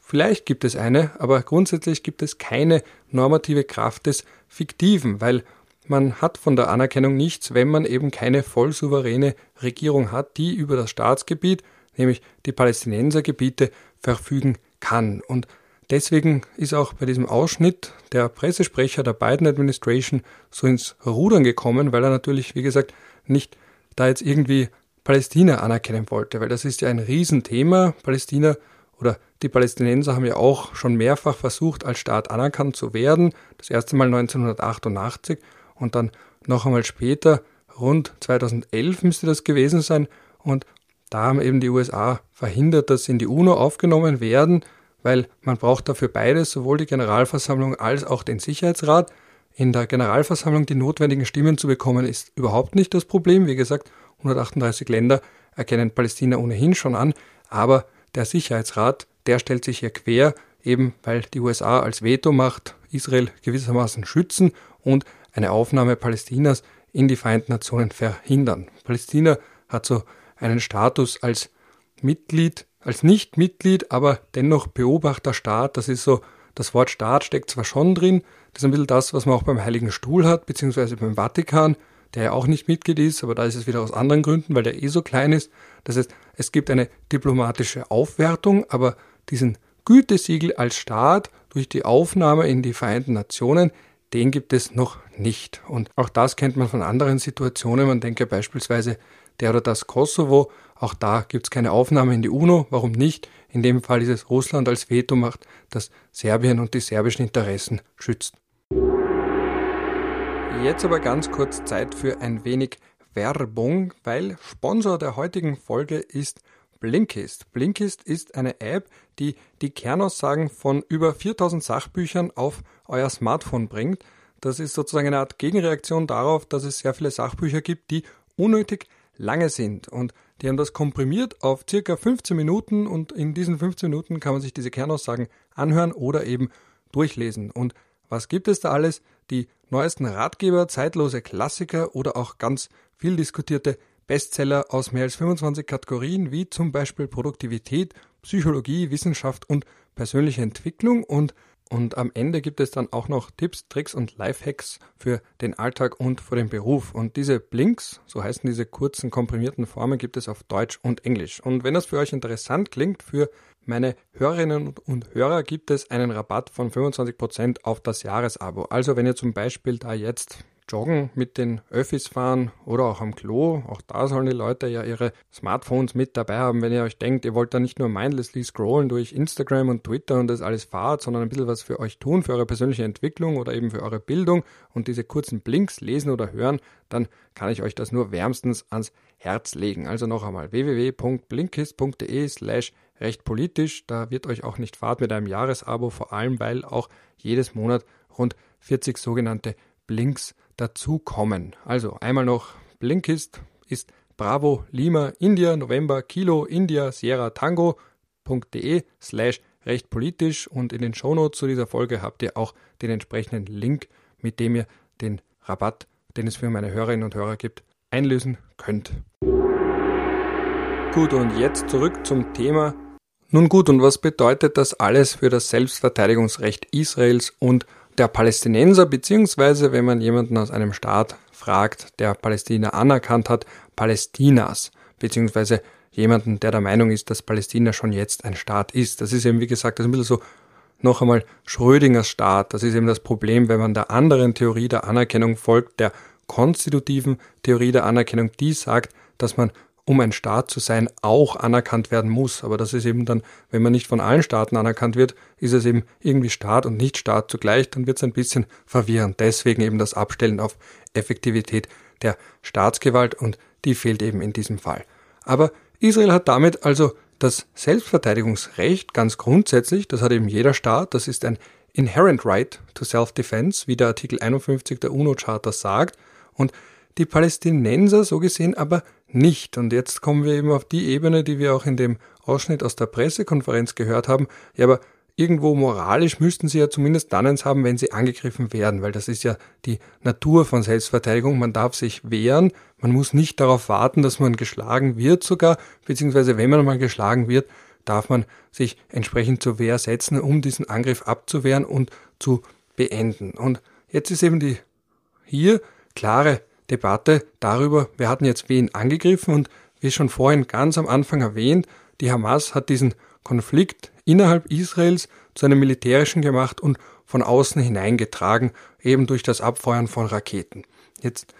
vielleicht gibt es eine, aber grundsätzlich gibt es keine normative Kraft des Fiktiven, weil man hat von der Anerkennung nichts, wenn man eben keine voll souveräne Regierung hat, die über das Staatsgebiet, nämlich die Palästinensergebiete, verfügen kann. Und Deswegen ist auch bei diesem Ausschnitt der Pressesprecher der Biden Administration so ins Rudern gekommen, weil er natürlich, wie gesagt, nicht da jetzt irgendwie Palästina anerkennen wollte, weil das ist ja ein Riesenthema. Palästina oder die Palästinenser haben ja auch schon mehrfach versucht, als Staat anerkannt zu werden. Das erste Mal 1988 und dann noch einmal später, rund 2011 müsste das gewesen sein. Und da haben eben die USA verhindert, dass sie in die UNO aufgenommen werden weil man braucht dafür beides, sowohl die Generalversammlung als auch den Sicherheitsrat. In der Generalversammlung die notwendigen Stimmen zu bekommen, ist überhaupt nicht das Problem. Wie gesagt, 138 Länder erkennen Palästina ohnehin schon an, aber der Sicherheitsrat, der stellt sich hier quer, eben weil die USA als Vetomacht Israel gewissermaßen schützen und eine Aufnahme Palästinas in die Vereinten Nationen verhindern. Palästina hat so einen Status als Mitglied als Nicht-Mitglied, aber dennoch Beobachterstaat. Das ist so, das Wort Staat steckt zwar schon drin, das ist ein bisschen das, was man auch beim Heiligen Stuhl hat, beziehungsweise beim Vatikan, der ja auch nicht Mitglied ist, aber da ist es wieder aus anderen Gründen, weil der eh so klein ist. Das heißt, es gibt eine diplomatische Aufwertung, aber diesen Gütesiegel als Staat durch die Aufnahme in die Vereinten Nationen, den gibt es noch nicht. Und auch das kennt man von anderen Situationen. Man denke beispielsweise der oder das Kosovo, auch da gibt es keine Aufnahme in die UNO. Warum nicht? In dem Fall ist es Russland als Vetomacht, das Serbien und die serbischen Interessen schützt. Jetzt aber ganz kurz Zeit für ein wenig Werbung, weil Sponsor der heutigen Folge ist Blinkist. Blinkist ist eine App, die die Kernaussagen von über 4000 Sachbüchern auf euer Smartphone bringt. Das ist sozusagen eine Art Gegenreaktion darauf, dass es sehr viele Sachbücher gibt, die unnötig lange sind. Und die haben das komprimiert auf circa 15 Minuten und in diesen 15 Minuten kann man sich diese Kernaussagen anhören oder eben durchlesen. Und was gibt es da alles? Die neuesten Ratgeber, zeitlose Klassiker oder auch ganz viel diskutierte Bestseller aus mehr als 25 Kategorien, wie zum Beispiel Produktivität, Psychologie, Wissenschaft und persönliche Entwicklung und und am Ende gibt es dann auch noch Tipps, Tricks und Lifehacks für den Alltag und für den Beruf. Und diese Blinks, so heißen diese kurzen komprimierten Formen, gibt es auf Deutsch und Englisch. Und wenn das für euch interessant klingt, für meine Hörerinnen und Hörer gibt es einen Rabatt von 25% auf das Jahresabo. Also wenn ihr zum Beispiel da jetzt joggen, mit den Öffis fahren oder auch am Klo. Auch da sollen die Leute ja ihre Smartphones mit dabei haben, wenn ihr euch denkt, ihr wollt da nicht nur mindlessly scrollen durch Instagram und Twitter und das alles fahrt, sondern ein bisschen was für euch tun, für eure persönliche Entwicklung oder eben für eure Bildung und diese kurzen Blinks lesen oder hören, dann kann ich euch das nur wärmstens ans Herz legen. Also noch einmal www.blinkist.de slash recht politisch. Da wird euch auch nicht fahrt mit einem Jahresabo, vor allem weil auch jedes Monat rund 40 sogenannte Blinks dazukommen. Also einmal noch Blinkist ist Bravo Lima India November Kilo India Sierra Tango.de slash recht politisch und in den Shownotes zu dieser Folge habt ihr auch den entsprechenden Link, mit dem ihr den Rabatt, den es für meine Hörerinnen und Hörer gibt, einlösen könnt. Gut, und jetzt zurück zum Thema. Nun gut, und was bedeutet das alles für das Selbstverteidigungsrecht Israels und der Palästinenser, beziehungsweise wenn man jemanden aus einem Staat fragt, der Palästina anerkannt hat, Palästinas, beziehungsweise jemanden, der der Meinung ist, dass Palästina schon jetzt ein Staat ist. Das ist eben, wie gesagt, das ist ein bisschen so noch einmal Schrödingers Staat. Das ist eben das Problem, wenn man der anderen Theorie der Anerkennung folgt, der konstitutiven Theorie der Anerkennung, die sagt, dass man um ein Staat zu sein, auch anerkannt werden muss. Aber das ist eben dann, wenn man nicht von allen Staaten anerkannt wird, ist es eben irgendwie Staat und nicht Staat zugleich, dann wird es ein bisschen verwirrend. Deswegen eben das Abstellen auf Effektivität der Staatsgewalt und die fehlt eben in diesem Fall. Aber Israel hat damit also das Selbstverteidigungsrecht ganz grundsätzlich, das hat eben jeder Staat, das ist ein Inherent Right to Self-Defense, wie der Artikel 51 der UNO-Charta sagt, und die Palästinenser so gesehen aber nicht. Und jetzt kommen wir eben auf die Ebene, die wir auch in dem Ausschnitt aus der Pressekonferenz gehört haben. Ja, aber irgendwo moralisch müssten sie ja zumindest dann eins haben, wenn sie angegriffen werden, weil das ist ja die Natur von Selbstverteidigung. Man darf sich wehren, man muss nicht darauf warten, dass man geschlagen wird sogar, beziehungsweise wenn man mal geschlagen wird, darf man sich entsprechend zur Wehr setzen, um diesen Angriff abzuwehren und zu beenden. Und jetzt ist eben die hier klare Debatte darüber, wir hatten jetzt wen angegriffen und wie schon vorhin ganz am Anfang erwähnt, die Hamas hat diesen Konflikt innerhalb Israels zu einem militärischen gemacht und von außen hineingetragen, eben durch das Abfeuern von Raketen. Jetzt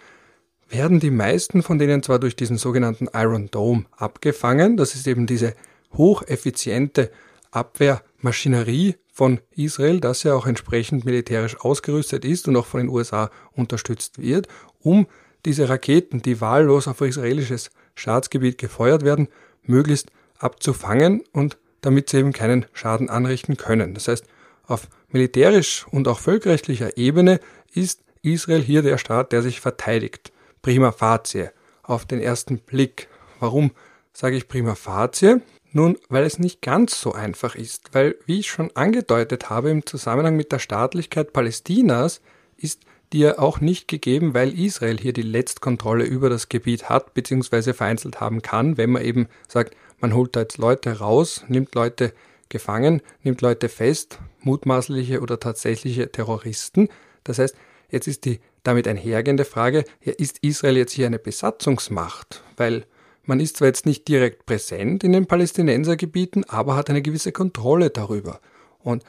werden die meisten von denen zwar durch diesen sogenannten Iron Dome abgefangen, das ist eben diese hocheffiziente Abwehrmaschinerie von Israel, das ja auch entsprechend militärisch ausgerüstet ist und auch von den USA unterstützt wird, um diese Raketen, die wahllos auf israelisches Staatsgebiet gefeuert werden, möglichst abzufangen und damit sie eben keinen Schaden anrichten können. Das heißt, auf militärisch und auch völkerrechtlicher Ebene ist Israel hier der Staat, der sich verteidigt. Prima facie. Auf den ersten Blick. Warum sage ich prima facie? Nun, weil es nicht ganz so einfach ist, weil, wie ich schon angedeutet habe, im Zusammenhang mit der Staatlichkeit Palästinas ist die ja auch nicht gegeben, weil Israel hier die Letztkontrolle über das Gebiet hat, beziehungsweise vereinzelt haben kann, wenn man eben sagt, man holt da jetzt Leute raus, nimmt Leute gefangen, nimmt Leute fest, mutmaßliche oder tatsächliche Terroristen. Das heißt, jetzt ist die damit einhergehende Frage, ja, ist Israel jetzt hier eine Besatzungsmacht? Weil man ist zwar jetzt nicht direkt präsent in den Palästinensergebieten, aber hat eine gewisse Kontrolle darüber. Und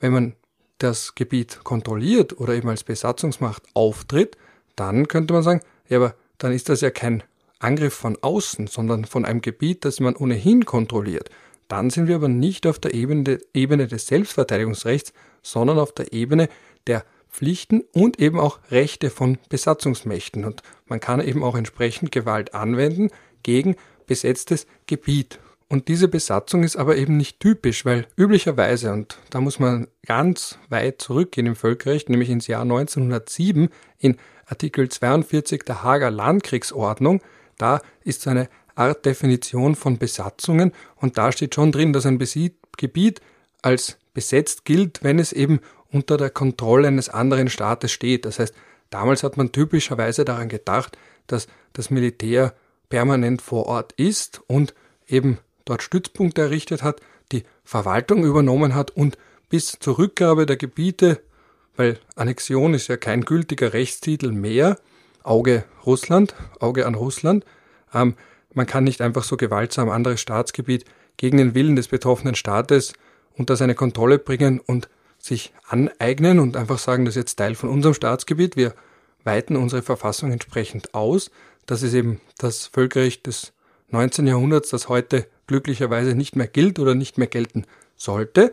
wenn man das Gebiet kontrolliert oder eben als Besatzungsmacht auftritt, dann könnte man sagen, ja, aber dann ist das ja kein Angriff von außen, sondern von einem Gebiet, das man ohnehin kontrolliert. Dann sind wir aber nicht auf der Ebene, Ebene des Selbstverteidigungsrechts, sondern auf der Ebene der Pflichten und eben auch Rechte von Besatzungsmächten. Und man kann eben auch entsprechend Gewalt anwenden gegen besetztes Gebiet. Und diese Besatzung ist aber eben nicht typisch, weil üblicherweise, und da muss man ganz weit zurückgehen im Völkerrecht, nämlich ins Jahr 1907 in Artikel 42 der Hager Landkriegsordnung, da ist so eine Art Definition von Besatzungen und da steht schon drin, dass ein Gebiet als besetzt gilt, wenn es eben unter der Kontrolle eines anderen Staates steht. Das heißt, damals hat man typischerweise daran gedacht, dass das Militär permanent vor Ort ist und eben dort Stützpunkte errichtet hat, die Verwaltung übernommen hat und bis zur Rückgabe der Gebiete, weil Annexion ist ja kein gültiger Rechtstitel mehr, Auge Russland, Auge an Russland, ähm, man kann nicht einfach so gewaltsam anderes Staatsgebiet gegen den Willen des betroffenen Staates unter seine Kontrolle bringen und sich aneignen und einfach sagen, das ist jetzt Teil von unserem Staatsgebiet, wir weiten unsere Verfassung entsprechend aus. Das ist eben das Völkerrecht des 19. Jahrhunderts, das heute glücklicherweise nicht mehr gilt oder nicht mehr gelten sollte.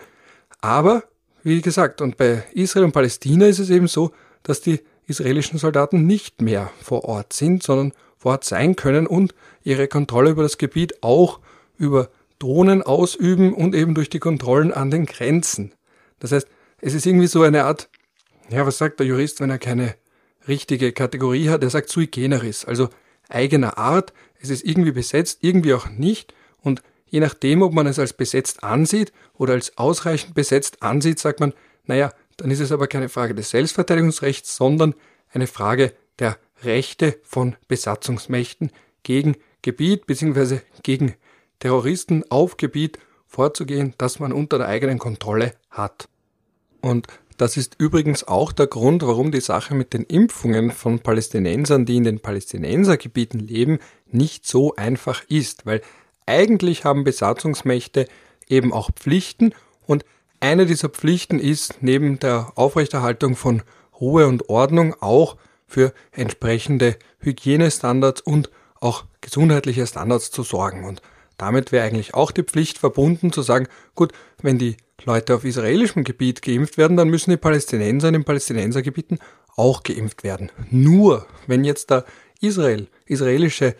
Aber, wie gesagt, und bei Israel und Palästina ist es eben so, dass die israelischen Soldaten nicht mehr vor Ort sind, sondern vor Ort sein können und ihre Kontrolle über das Gebiet auch über Drohnen ausüben und eben durch die Kontrollen an den Grenzen. Das heißt, es ist irgendwie so eine Art, ja, was sagt der Jurist, wenn er keine richtige Kategorie hat? Er sagt sui generis, also eigener Art. Es ist irgendwie besetzt, irgendwie auch nicht. Und je nachdem, ob man es als besetzt ansieht oder als ausreichend besetzt ansieht, sagt man, naja, dann ist es aber keine Frage des Selbstverteidigungsrechts, sondern eine Frage der Rechte von Besatzungsmächten gegen Gebiet bzw. gegen Terroristen auf Gebiet vorzugehen, das man unter der eigenen Kontrolle hat. Und das ist übrigens auch der Grund, warum die Sache mit den Impfungen von Palästinensern, die in den Palästinensergebieten leben, nicht so einfach ist, weil eigentlich haben Besatzungsmächte eben auch Pflichten und eine dieser Pflichten ist neben der Aufrechterhaltung von Ruhe und Ordnung auch für entsprechende Hygienestandards und auch gesundheitliche Standards zu sorgen. Und damit wäre eigentlich auch die Pflicht verbunden zu sagen, gut, wenn die Leute auf israelischem Gebiet geimpft werden, dann müssen die Palästinenser in den Palästinensergebieten auch geimpft werden. Nur wenn jetzt da Israel israelische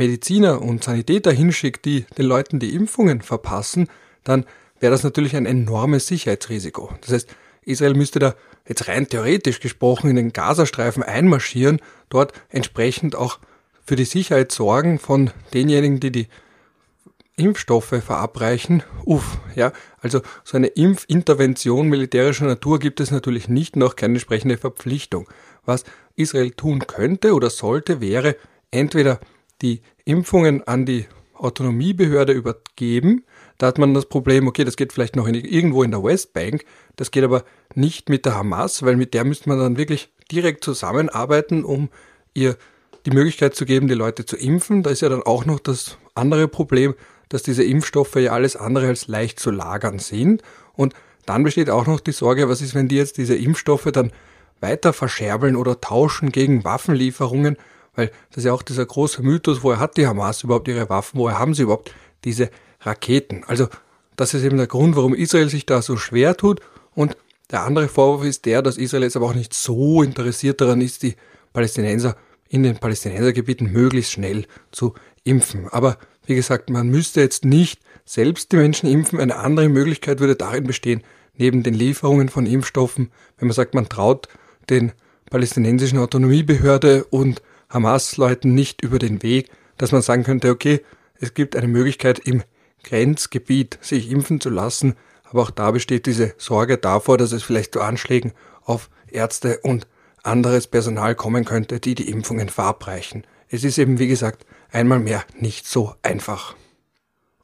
Mediziner und Sanitäter hinschickt, die den Leuten die Impfungen verpassen, dann wäre das natürlich ein enormes Sicherheitsrisiko. Das heißt, Israel müsste da jetzt rein theoretisch gesprochen in den Gazastreifen einmarschieren, dort entsprechend auch für die Sicherheit sorgen von denjenigen, die die Impfstoffe verabreichen. Uff, ja, also so eine Impfintervention militärischer Natur gibt es natürlich nicht, noch keine entsprechende Verpflichtung. Was Israel tun könnte oder sollte, wäre entweder die Impfungen an die Autonomiebehörde übergeben. Da hat man das Problem, okay, das geht vielleicht noch in, irgendwo in der Westbank, das geht aber nicht mit der Hamas, weil mit der müsste man dann wirklich direkt zusammenarbeiten, um ihr die Möglichkeit zu geben, die Leute zu impfen. Da ist ja dann auch noch das andere Problem, dass diese Impfstoffe ja alles andere als leicht zu lagern sind. Und dann besteht auch noch die Sorge, was ist, wenn die jetzt diese Impfstoffe dann weiter verscherbeln oder tauschen gegen Waffenlieferungen, weil das ist ja auch dieser große Mythos, woher hat die Hamas überhaupt ihre Waffen, woher haben sie überhaupt diese Raketen? Also das ist eben der Grund, warum Israel sich da so schwer tut. Und der andere Vorwurf ist der, dass Israel jetzt aber auch nicht so interessiert daran ist, die Palästinenser in den Palästinensergebieten möglichst schnell zu impfen. Aber wie gesagt, man müsste jetzt nicht selbst die Menschen impfen. Eine andere Möglichkeit würde darin bestehen, neben den Lieferungen von Impfstoffen, wenn man sagt, man traut den palästinensischen Autonomiebehörde und Hamas-Leuten nicht über den Weg, dass man sagen könnte, okay, es gibt eine Möglichkeit im Grenzgebiet sich impfen zu lassen, aber auch da besteht diese Sorge davor, dass es vielleicht zu Anschlägen auf Ärzte und anderes Personal kommen könnte, die die Impfungen verabreichen. Es ist eben, wie gesagt, einmal mehr nicht so einfach.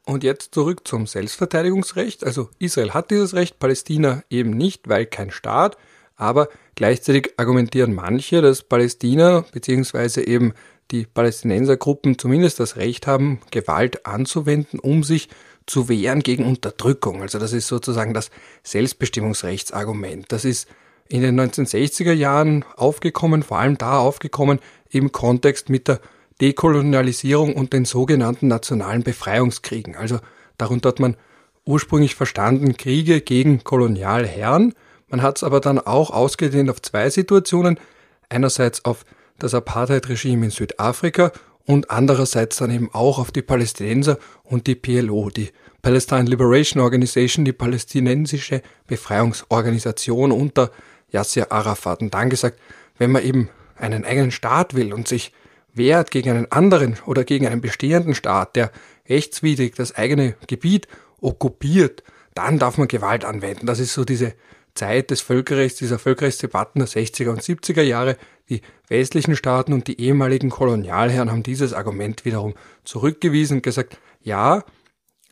Und jetzt zurück zum Selbstverteidigungsrecht. Also Israel hat dieses Recht, Palästina eben nicht, weil kein Staat. Aber gleichzeitig argumentieren manche, dass Palästina bzw. eben die Palästinensergruppen zumindest das Recht haben, Gewalt anzuwenden, um sich zu wehren gegen Unterdrückung. Also das ist sozusagen das Selbstbestimmungsrechtsargument. Das ist in den 1960er Jahren aufgekommen, vor allem da aufgekommen im Kontext mit der Dekolonialisierung und den sogenannten nationalen Befreiungskriegen. Also darunter hat man ursprünglich verstanden Kriege gegen Kolonialherren, man hat es aber dann auch ausgedehnt auf zwei Situationen. Einerseits auf das Apartheid-Regime in Südafrika und andererseits dann eben auch auf die Palästinenser und die PLO, die Palestine Liberation Organization, die palästinensische Befreiungsorganisation unter Yasser Arafat. Und dann gesagt, wenn man eben einen eigenen Staat will und sich wehrt gegen einen anderen oder gegen einen bestehenden Staat, der rechtswidrig das eigene Gebiet okkupiert, dann darf man Gewalt anwenden. Das ist so diese Zeit des Völkerrechts, dieser Völkerrechtsdebatten der 60er und 70er Jahre. Die westlichen Staaten und die ehemaligen Kolonialherren haben dieses Argument wiederum zurückgewiesen und gesagt, ja,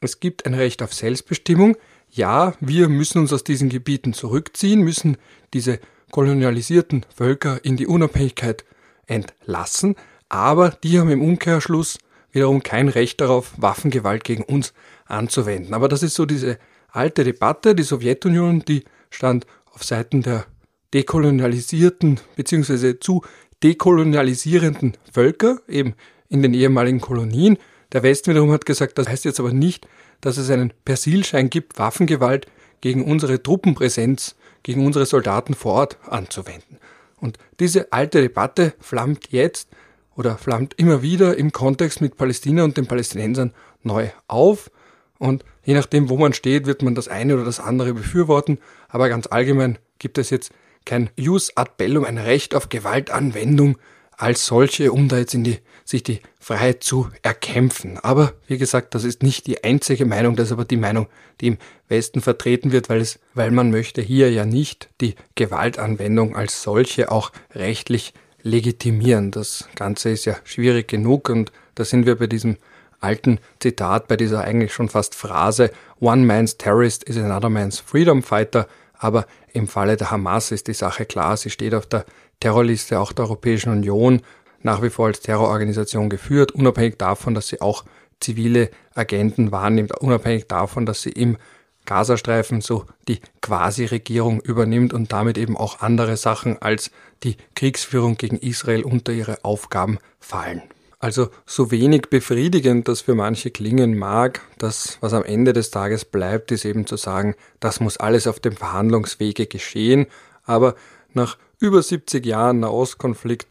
es gibt ein Recht auf Selbstbestimmung, ja, wir müssen uns aus diesen Gebieten zurückziehen, müssen diese kolonialisierten Völker in die Unabhängigkeit entlassen, aber die haben im Umkehrschluss wiederum kein Recht darauf, Waffengewalt gegen uns anzuwenden. Aber das ist so diese alte Debatte. Die Sowjetunion, die stand auf Seiten der dekolonialisierten bzw. zu dekolonialisierenden Völker, eben in den ehemaligen Kolonien. Der Westen wiederum hat gesagt, das heißt jetzt aber nicht, dass es einen Persilschein gibt, Waffengewalt gegen unsere Truppenpräsenz, gegen unsere Soldaten vor Ort anzuwenden. Und diese alte Debatte flammt jetzt oder flammt immer wieder im Kontext mit Palästina und den Palästinensern neu auf. Und je nachdem, wo man steht, wird man das eine oder das andere befürworten. Aber ganz allgemein gibt es jetzt kein Jus ad bellum, ein Recht auf Gewaltanwendung als solche, um da jetzt in die, sich die Freiheit zu erkämpfen. Aber wie gesagt, das ist nicht die einzige Meinung, das ist aber die Meinung, die im Westen vertreten wird, weil es, weil man möchte hier ja nicht die Gewaltanwendung als solche auch rechtlich legitimieren. Das Ganze ist ja schwierig genug und da sind wir bei diesem alten Zitat, bei dieser eigentlich schon fast Phrase, One man's terrorist is another man's freedom fighter. Aber im Falle der Hamas ist die Sache klar, sie steht auf der Terrorliste auch der Europäischen Union, nach wie vor als Terrororganisation geführt, unabhängig davon, dass sie auch zivile Agenten wahrnimmt, unabhängig davon, dass sie im Gazastreifen so die Quasi-Regierung übernimmt und damit eben auch andere Sachen als die Kriegsführung gegen Israel unter ihre Aufgaben fallen. Also so wenig befriedigend das für manche klingen mag, das, was am Ende des Tages bleibt, ist eben zu sagen, das muss alles auf dem Verhandlungswege geschehen, aber nach über 70 Jahren Nahostkonflikt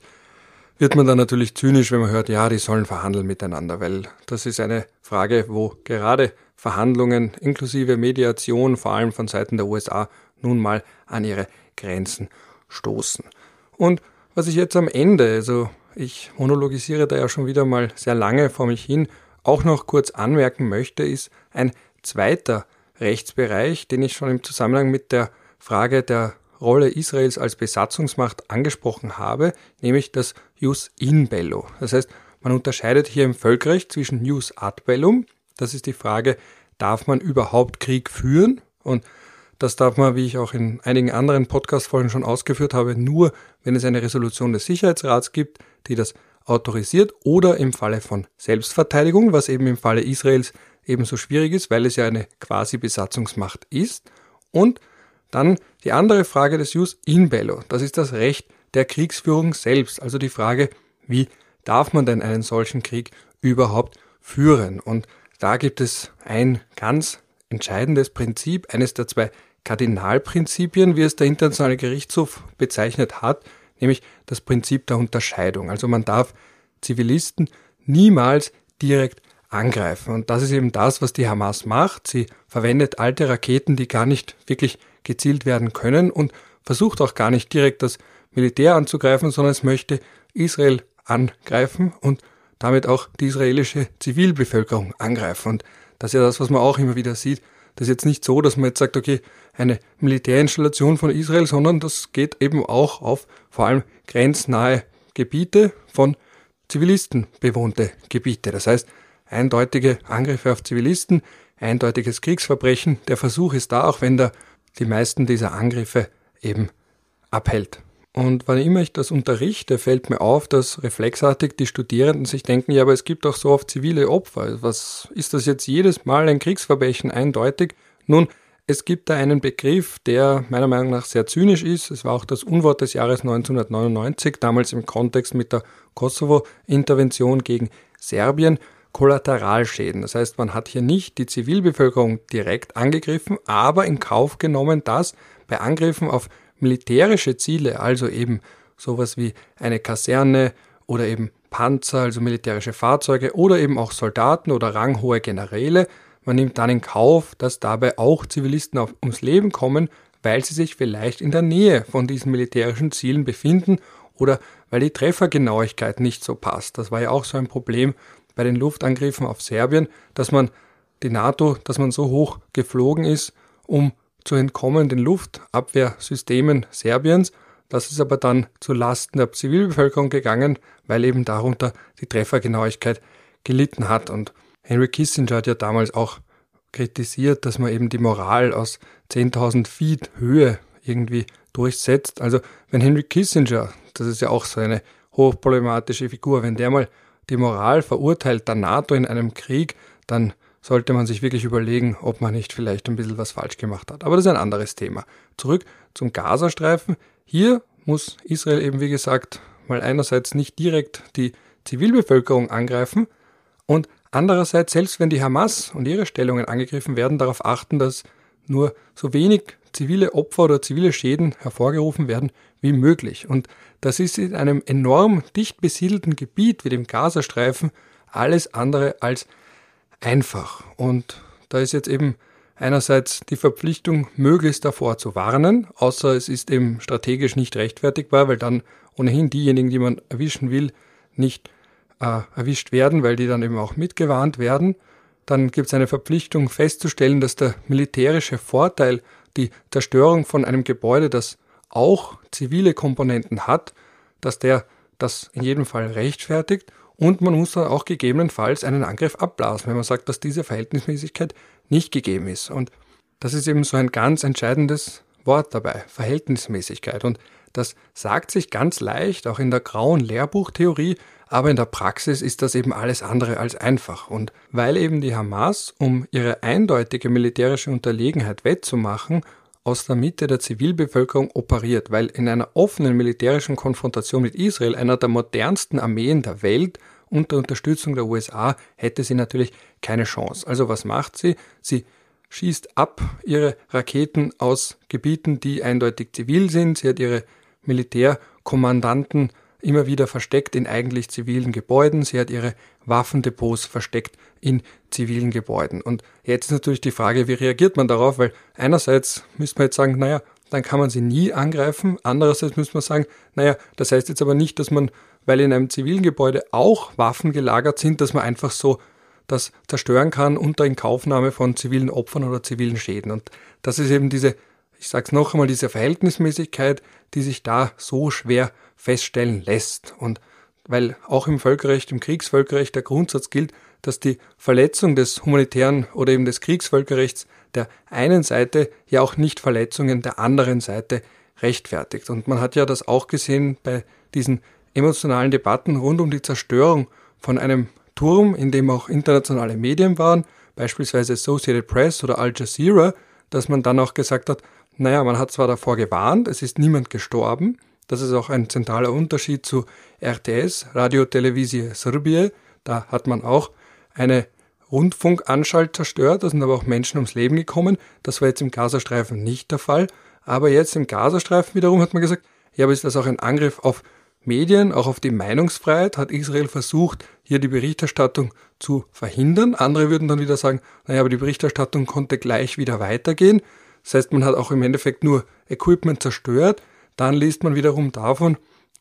wird man dann natürlich zynisch, wenn man hört, ja, die sollen verhandeln miteinander, weil das ist eine Frage, wo gerade Verhandlungen inklusive Mediation, vor allem von Seiten der USA, nun mal an ihre Grenzen stoßen. Und was ich jetzt am Ende, also ich monologisiere da ja schon wieder mal sehr lange vor mich hin, auch noch kurz anmerken möchte, ist ein zweiter Rechtsbereich, den ich schon im Zusammenhang mit der Frage der Rolle Israels als Besatzungsmacht angesprochen habe, nämlich das Jus in bello. Das heißt, man unterscheidet hier im Völkerrecht zwischen Jus ad bellum, das ist die Frage, darf man überhaupt Krieg führen? Und das darf man, wie ich auch in einigen anderen Podcast-Folgen schon ausgeführt habe, nur, wenn es eine Resolution des Sicherheitsrats gibt, die das autorisiert oder im Falle von Selbstverteidigung, was eben im Falle Israels ebenso schwierig ist, weil es ja eine quasi Besatzungsmacht ist. Und dann die andere Frage des Jus in bello. Das ist das Recht der Kriegsführung selbst. Also die Frage, wie darf man denn einen solchen Krieg überhaupt führen? Und da gibt es ein ganz entscheidendes Prinzip, eines der zwei Kardinalprinzipien, wie es der Internationale Gerichtshof bezeichnet hat, nämlich das Prinzip der Unterscheidung. Also man darf Zivilisten niemals direkt angreifen. Und das ist eben das, was die Hamas macht. Sie verwendet alte Raketen, die gar nicht wirklich gezielt werden können und versucht auch gar nicht direkt das Militär anzugreifen, sondern es möchte Israel angreifen und damit auch die israelische Zivilbevölkerung angreifen. Und das ist ja das, was man auch immer wieder sieht. Das ist jetzt nicht so, dass man jetzt sagt, okay, eine Militärinstallation von Israel, sondern das geht eben auch auf vor allem grenznahe Gebiete von Zivilisten bewohnte Gebiete. Das heißt, eindeutige Angriffe auf Zivilisten, eindeutiges Kriegsverbrechen. Der Versuch ist da, auch wenn der die meisten dieser Angriffe eben abhält. Und wann immer ich das unterrichte, fällt mir auf, dass reflexartig die Studierenden sich denken, ja, aber es gibt auch so oft zivile Opfer. Was ist das jetzt jedes Mal ein Kriegsverbrechen eindeutig? Nun, es gibt da einen Begriff, der meiner Meinung nach sehr zynisch ist. Es war auch das Unwort des Jahres 1999, damals im Kontext mit der Kosovo-Intervention gegen Serbien. Kollateralschäden. Das heißt, man hat hier nicht die Zivilbevölkerung direkt angegriffen, aber in Kauf genommen, dass bei Angriffen auf militärische Ziele, also eben sowas wie eine Kaserne oder eben Panzer, also militärische Fahrzeuge oder eben auch Soldaten oder ranghohe Generäle, man nimmt dann in Kauf, dass dabei auch Zivilisten auf, ums Leben kommen, weil sie sich vielleicht in der Nähe von diesen militärischen Zielen befinden oder weil die Treffergenauigkeit nicht so passt. Das war ja auch so ein Problem bei den Luftangriffen auf Serbien, dass man die NATO, dass man so hoch geflogen ist, um zu entkommen den Luftabwehrsystemen Serbiens. Das ist aber dann zu Lasten der Zivilbevölkerung gegangen, weil eben darunter die Treffergenauigkeit gelitten hat. Und Henry Kissinger hat ja damals auch kritisiert, dass man eben die Moral aus 10.000 Feet Höhe irgendwie durchsetzt. Also wenn Henry Kissinger, das ist ja auch so eine hochproblematische Figur, wenn der mal die Moral verurteilt der NATO in einem Krieg, dann sollte man sich wirklich überlegen, ob man nicht vielleicht ein bisschen was falsch gemacht hat. Aber das ist ein anderes Thema. Zurück zum Gazastreifen. Hier muss Israel eben, wie gesagt, mal einerseits nicht direkt die Zivilbevölkerung angreifen und andererseits, selbst wenn die Hamas und ihre Stellungen angegriffen werden, darauf achten, dass nur so wenig zivile Opfer oder zivile Schäden hervorgerufen werden wie möglich. Und das ist in einem enorm dicht besiedelten Gebiet wie dem Gazastreifen alles andere als einfach. Und da ist jetzt eben einerseits die Verpflichtung, möglichst davor zu warnen, außer es ist eben strategisch nicht rechtfertigbar, weil dann ohnehin diejenigen, die man erwischen will, nicht äh, erwischt werden, weil die dann eben auch mitgewarnt werden. Dann gibt es eine Verpflichtung festzustellen, dass der militärische Vorteil, die Zerstörung von einem Gebäude, das auch zivile Komponenten hat, dass der das in jedem Fall rechtfertigt und man muss dann auch gegebenenfalls einen Angriff abblasen, wenn man sagt, dass diese Verhältnismäßigkeit nicht gegeben ist. Und das ist eben so ein ganz entscheidendes Wort dabei, Verhältnismäßigkeit. Und das sagt sich ganz leicht, auch in der grauen Lehrbuchtheorie, aber in der Praxis ist das eben alles andere als einfach. Und weil eben die Hamas, um ihre eindeutige militärische Unterlegenheit wettzumachen, aus der Mitte der Zivilbevölkerung operiert, weil in einer offenen militärischen Konfrontation mit Israel, einer der modernsten Armeen der Welt, unter Unterstützung der USA, hätte sie natürlich keine Chance. Also was macht sie? Sie schießt ab ihre Raketen aus Gebieten, die eindeutig zivil sind. Sie hat ihre Militärkommandanten immer wieder versteckt in eigentlich zivilen Gebäuden. Sie hat ihre Waffendepots versteckt in zivilen Gebäuden. Und jetzt ist natürlich die Frage, wie reagiert man darauf? Weil einerseits müsste man jetzt sagen, naja, dann kann man sie nie angreifen. Andererseits müsste man sagen, naja, das heißt jetzt aber nicht, dass man, weil in einem zivilen Gebäude auch Waffen gelagert sind, dass man einfach so das zerstören kann unter Inkaufnahme von zivilen Opfern oder zivilen Schäden. Und das ist eben diese, ich sage es noch einmal, diese Verhältnismäßigkeit, die sich da so schwer feststellen lässt. Und weil auch im Völkerrecht, im Kriegsvölkerrecht der Grundsatz gilt, dass die Verletzung des humanitären oder eben des Kriegsvölkerrechts der einen Seite ja auch nicht Verletzungen der anderen Seite rechtfertigt. Und man hat ja das auch gesehen bei diesen emotionalen Debatten rund um die Zerstörung von einem Turm, in dem auch internationale Medien waren, beispielsweise Associated Press oder Al Jazeera, dass man dann auch gesagt hat, naja, man hat zwar davor gewarnt, es ist niemand gestorben, das ist auch ein zentraler Unterschied zu RTS, Radio Televizije Srbije, da hat man auch eine Rundfunkanstalt zerstört, da sind aber auch Menschen ums Leben gekommen, das war jetzt im Gazastreifen nicht der Fall, aber jetzt im Gazastreifen wiederum hat man gesagt, ja, aber ist das auch ein Angriff auf Medien, auch auf die Meinungsfreiheit, hat Israel versucht, hier die Berichterstattung zu verhindern. Andere würden dann wieder sagen, naja, aber die Berichterstattung konnte gleich wieder weitergehen. Das heißt, man hat auch im Endeffekt nur Equipment zerstört. Dann liest man wiederum davon,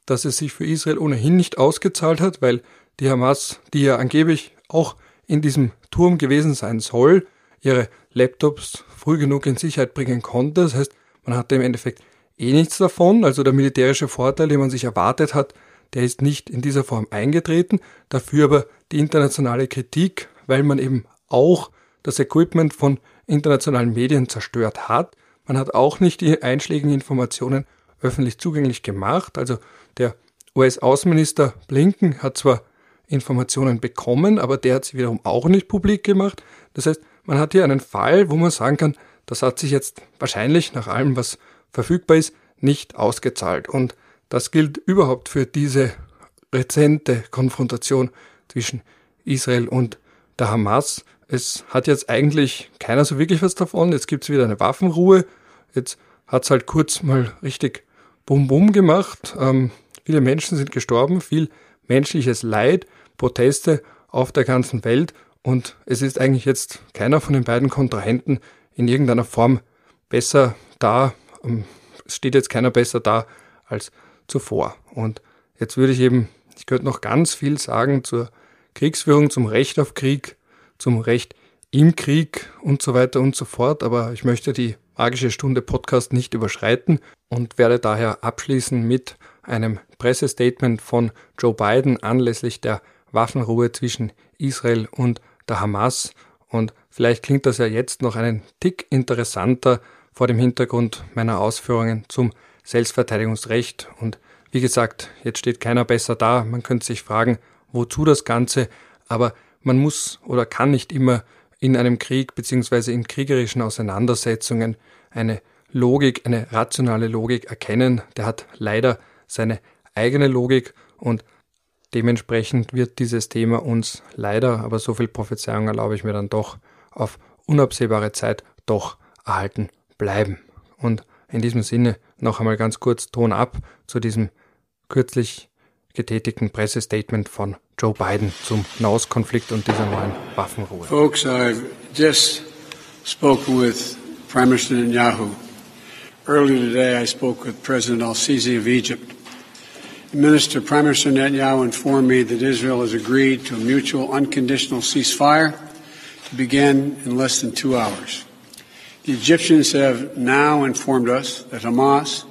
dass es sich für Israel ohnehin nicht ausgezahlt hat, weil die Hamas, die ja angeblich auch in diesem Turm gewesen sein soll, ihre Laptops früh genug in Sicherheit bringen konnte. Das heißt, man hatte im Endeffekt eh nichts davon. Also der militärische Vorteil, den man sich erwartet hat, der ist nicht in dieser Form eingetreten. Dafür aber die internationale Kritik, weil man eben auch das Equipment von internationalen Medien zerstört hat. Man hat auch nicht die einschlägigen Informationen öffentlich zugänglich gemacht. Also der US-Außenminister Blinken hat zwar Informationen bekommen, aber der hat sie wiederum auch nicht publik gemacht. Das heißt, man hat hier einen Fall, wo man sagen kann, das hat sich jetzt wahrscheinlich nach allem, was verfügbar ist, nicht ausgezahlt. Und das gilt überhaupt für diese rezente Konfrontation zwischen Israel und der Hamas. Es hat jetzt eigentlich keiner so wirklich was davon. Jetzt gibt es wieder eine Waffenruhe. Jetzt hat es halt kurz mal richtig Bum-Bum gemacht. Ähm, viele Menschen sind gestorben, viel menschliches Leid, Proteste auf der ganzen Welt. Und es ist eigentlich jetzt keiner von den beiden Kontrahenten in irgendeiner Form besser da ähm, es steht jetzt keiner besser da als zuvor. Und jetzt würde ich eben, ich könnte noch ganz viel sagen zur Kriegsführung, zum Recht auf Krieg, zum Recht im Krieg und so weiter und so fort, aber ich möchte die magische Stunde Podcast nicht überschreiten und werde daher abschließen mit einem Pressestatement von Joe Biden anlässlich der Waffenruhe zwischen Israel und der Hamas. Und vielleicht klingt das ja jetzt noch einen Tick interessanter vor dem Hintergrund meiner Ausführungen zum Selbstverteidigungsrecht. Und wie gesagt, jetzt steht keiner besser da. Man könnte sich fragen, wozu das Ganze, aber man muss oder kann nicht immer in einem Krieg beziehungsweise in kriegerischen Auseinandersetzungen eine Logik, eine rationale Logik erkennen. Der hat leider seine eigene Logik und dementsprechend wird dieses Thema uns leider, aber so viel Prophezeiung erlaube ich mir dann doch, auf unabsehbare Zeit doch erhalten bleiben. Und in diesem Sinne noch einmal ganz kurz Ton ab zu diesem kürzlich getätigten Pressestatement von Joe Biden zum Nahostkonflikt und dieser neuen Waffenruhe. Folks, I've just spoken with Prime Minister Netanyahu. Earlier today, I spoke with President al-Sisi of Egypt. Minister Prime Minister Netanyahu informed me that Israel has agreed to a mutual unconditional ceasefire to begin in less than two hours. The Egyptians have now informed us that Hamas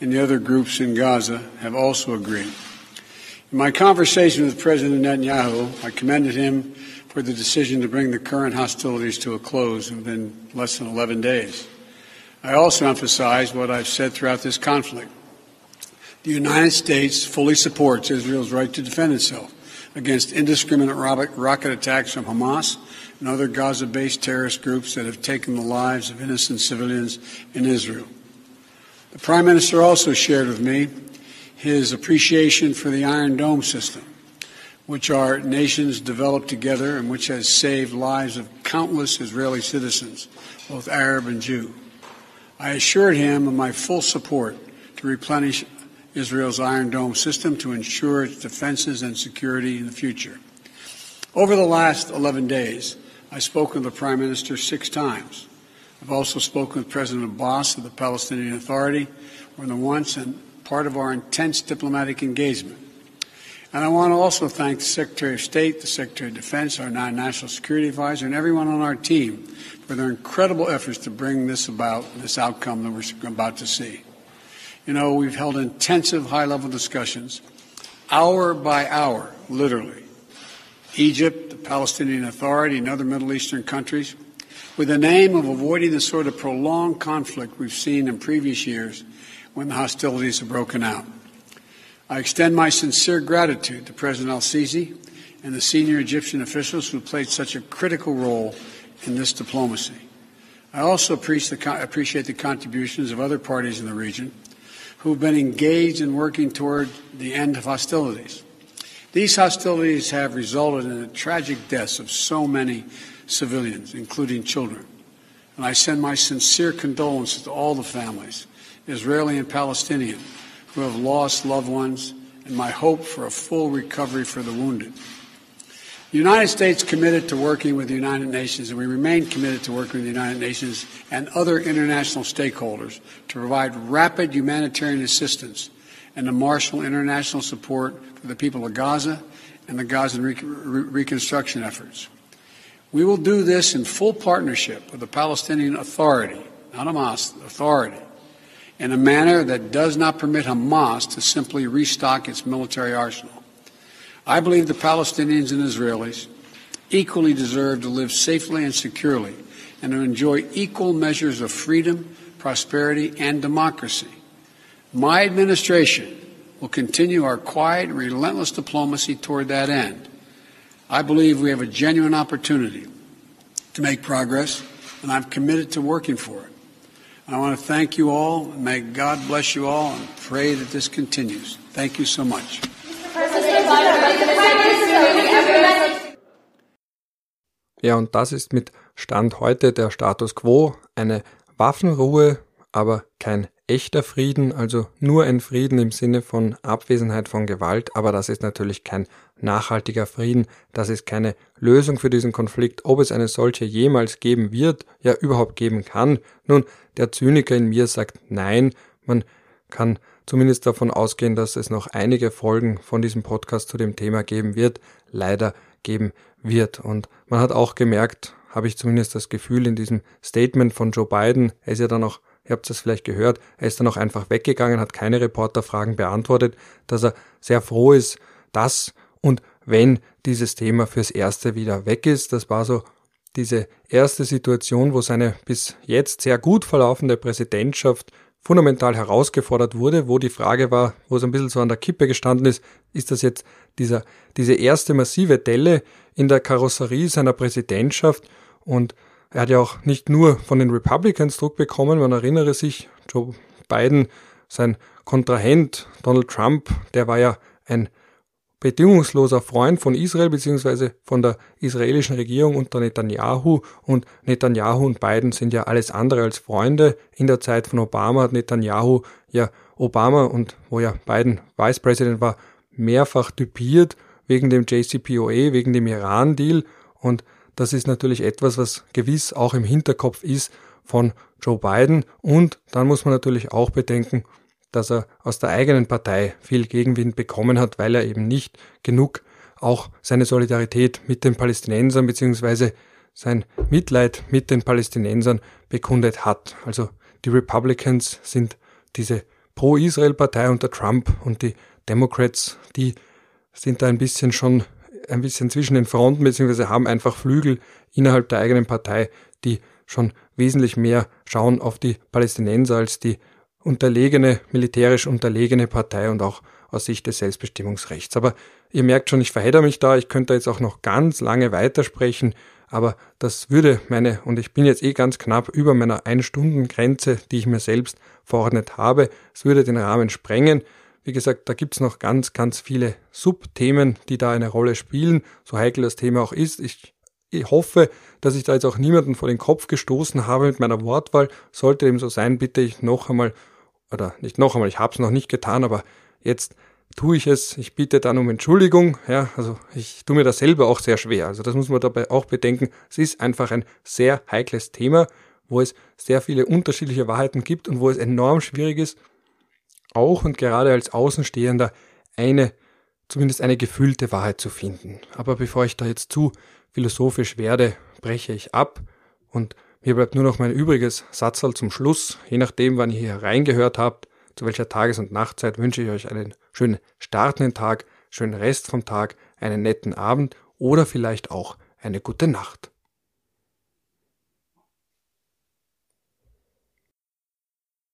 and the other groups in Gaza have also agreed. In my conversation with President Netanyahu, I commended him for the decision to bring the current hostilities to a close within less than 11 days. I also emphasized what I've said throughout this conflict. The United States fully supports Israel's right to defend itself against indiscriminate rocket attacks from Hamas and other Gaza based terrorist groups that have taken the lives of innocent civilians in Israel. The Prime Minister also shared with me his appreciation for the Iron Dome system, which our nations developed together and which has saved lives of countless Israeli citizens, both Arab and Jew. I assured him of my full support to replenish Israel's Iron Dome system to ensure its defenses and security in the future. Over the last 11 days, I've spoken with the Prime Minister six times. I've also spoken with President Abbas of the Palestinian Authority more than once and part of our intense diplomatic engagement. And I want to also thank the Secretary of State, the Secretary of Defense, our national security advisor, and everyone on our team for their incredible efforts to bring this about, this outcome that we're about to see. You know, we've held intensive high level discussions, hour by hour, literally. Egypt, the Palestinian Authority, and other Middle Eastern countries, with the aim of avoiding the sort of prolonged conflict we've seen in previous years when the hostilities have broken out. I extend my sincere gratitude to President Al Sisi and the senior Egyptian officials who played such a critical role in this diplomacy. I also appreciate the contributions of other parties in the region who have been engaged in working toward the end of hostilities. These hostilities have resulted in the tragic deaths of so many civilians, including children. And I send my sincere condolences to all the families, Israeli and Palestinian, who have lost loved ones, and my hope for a full recovery for the wounded. The United States committed to working with the United Nations, and we remain committed to working with the United Nations and other international stakeholders to provide rapid humanitarian assistance and to marshal international support for the people of Gaza and the Gaza re- re- reconstruction efforts. We will do this in full partnership with the Palestinian Authority, not Hamas, Authority, in a manner that does not permit Hamas to simply restock its military arsenal. I believe the Palestinians and Israelis equally deserve to live safely and securely and to enjoy equal measures of freedom, prosperity, and democracy. My administration will continue our quiet, relentless diplomacy toward that end. I believe we have a genuine opportunity to make progress, and I'm committed to working for it. I want to thank you all. May God bless you all and pray that this continues. Thank you so much. Ja, und das ist mit Stand heute der Status quo, eine Waffenruhe, aber kein echter Frieden, also nur ein Frieden im Sinne von Abwesenheit von Gewalt, aber das ist natürlich kein nachhaltiger Frieden, das ist keine Lösung für diesen Konflikt, ob es eine solche jemals geben wird, ja überhaupt geben kann. Nun, der Zyniker in mir sagt nein, man kann zumindest davon ausgehen, dass es noch einige Folgen von diesem Podcast zu dem Thema geben wird, leider geben wird. Und man hat auch gemerkt, habe ich zumindest das Gefühl in diesem Statement von Joe Biden, er ist ja dann auch ihr habt es vielleicht gehört, er ist dann auch einfach weggegangen, hat keine Reporterfragen beantwortet, dass er sehr froh ist, dass und wenn dieses Thema fürs Erste wieder weg ist. Das war so diese erste Situation, wo seine bis jetzt sehr gut verlaufende Präsidentschaft fundamental herausgefordert wurde, wo die Frage war, wo es ein bisschen so an der Kippe gestanden ist, ist das jetzt dieser, diese erste massive Delle in der Karosserie seiner Präsidentschaft und er hat ja auch nicht nur von den Republicans Druck bekommen, man erinnere sich, Joe Biden, sein Kontrahent Donald Trump, der war ja ein bedingungsloser Freund von Israel bzw. von der israelischen Regierung unter Netanyahu und Netanyahu und Biden sind ja alles andere als Freunde. In der Zeit von Obama hat Netanyahu ja Obama und wo ja Biden Vice President war, mehrfach typiert wegen dem JCPOA, wegen dem Iran-Deal und das ist natürlich etwas, was gewiss auch im Hinterkopf ist von Joe Biden. Und dann muss man natürlich auch bedenken, dass er aus der eigenen Partei viel Gegenwind bekommen hat, weil er eben nicht genug auch seine Solidarität mit den Palästinensern bzw. sein Mitleid mit den Palästinensern bekundet hat. Also die Republicans sind diese Pro-Israel-Partei unter Trump und die Democrats, die sind da ein bisschen schon ein bisschen zwischen den Fronten, beziehungsweise haben einfach Flügel innerhalb der eigenen Partei, die schon wesentlich mehr schauen auf die Palästinenser als die unterlegene, militärisch unterlegene Partei und auch aus Sicht des Selbstbestimmungsrechts. Aber ihr merkt schon, ich verhedder mich da, ich könnte jetzt auch noch ganz lange weitersprechen, aber das würde meine, und ich bin jetzt eh ganz knapp über meiner Ein-Stunden-Grenze, die ich mir selbst verordnet habe, es würde den Rahmen sprengen. Wie gesagt, da gibt's noch ganz, ganz viele Subthemen, die da eine Rolle spielen, so heikel das Thema auch ist. Ich, ich hoffe, dass ich da jetzt auch niemanden vor den Kopf gestoßen habe mit meiner Wortwahl. Sollte dem so sein, bitte ich noch einmal, oder nicht noch einmal, ich habe es noch nicht getan, aber Jetzt tue ich es, ich bitte dann um Entschuldigung, ja, also ich tue mir das selber auch sehr schwer. Also das muss man dabei auch bedenken. Es ist einfach ein sehr heikles Thema, wo es sehr viele unterschiedliche Wahrheiten gibt und wo es enorm schwierig ist, auch und gerade als Außenstehender eine, zumindest eine gefühlte Wahrheit zu finden. Aber bevor ich da jetzt zu philosophisch werde, breche ich ab und mir bleibt nur noch mein übriges Satzal zum Schluss. Je nachdem, wann ihr hier reingehört habt, zu welcher Tages- und Nachtzeit wünsche ich euch einen schönen startenden Tag, schönen Rest vom Tag, einen netten Abend oder vielleicht auch eine gute Nacht.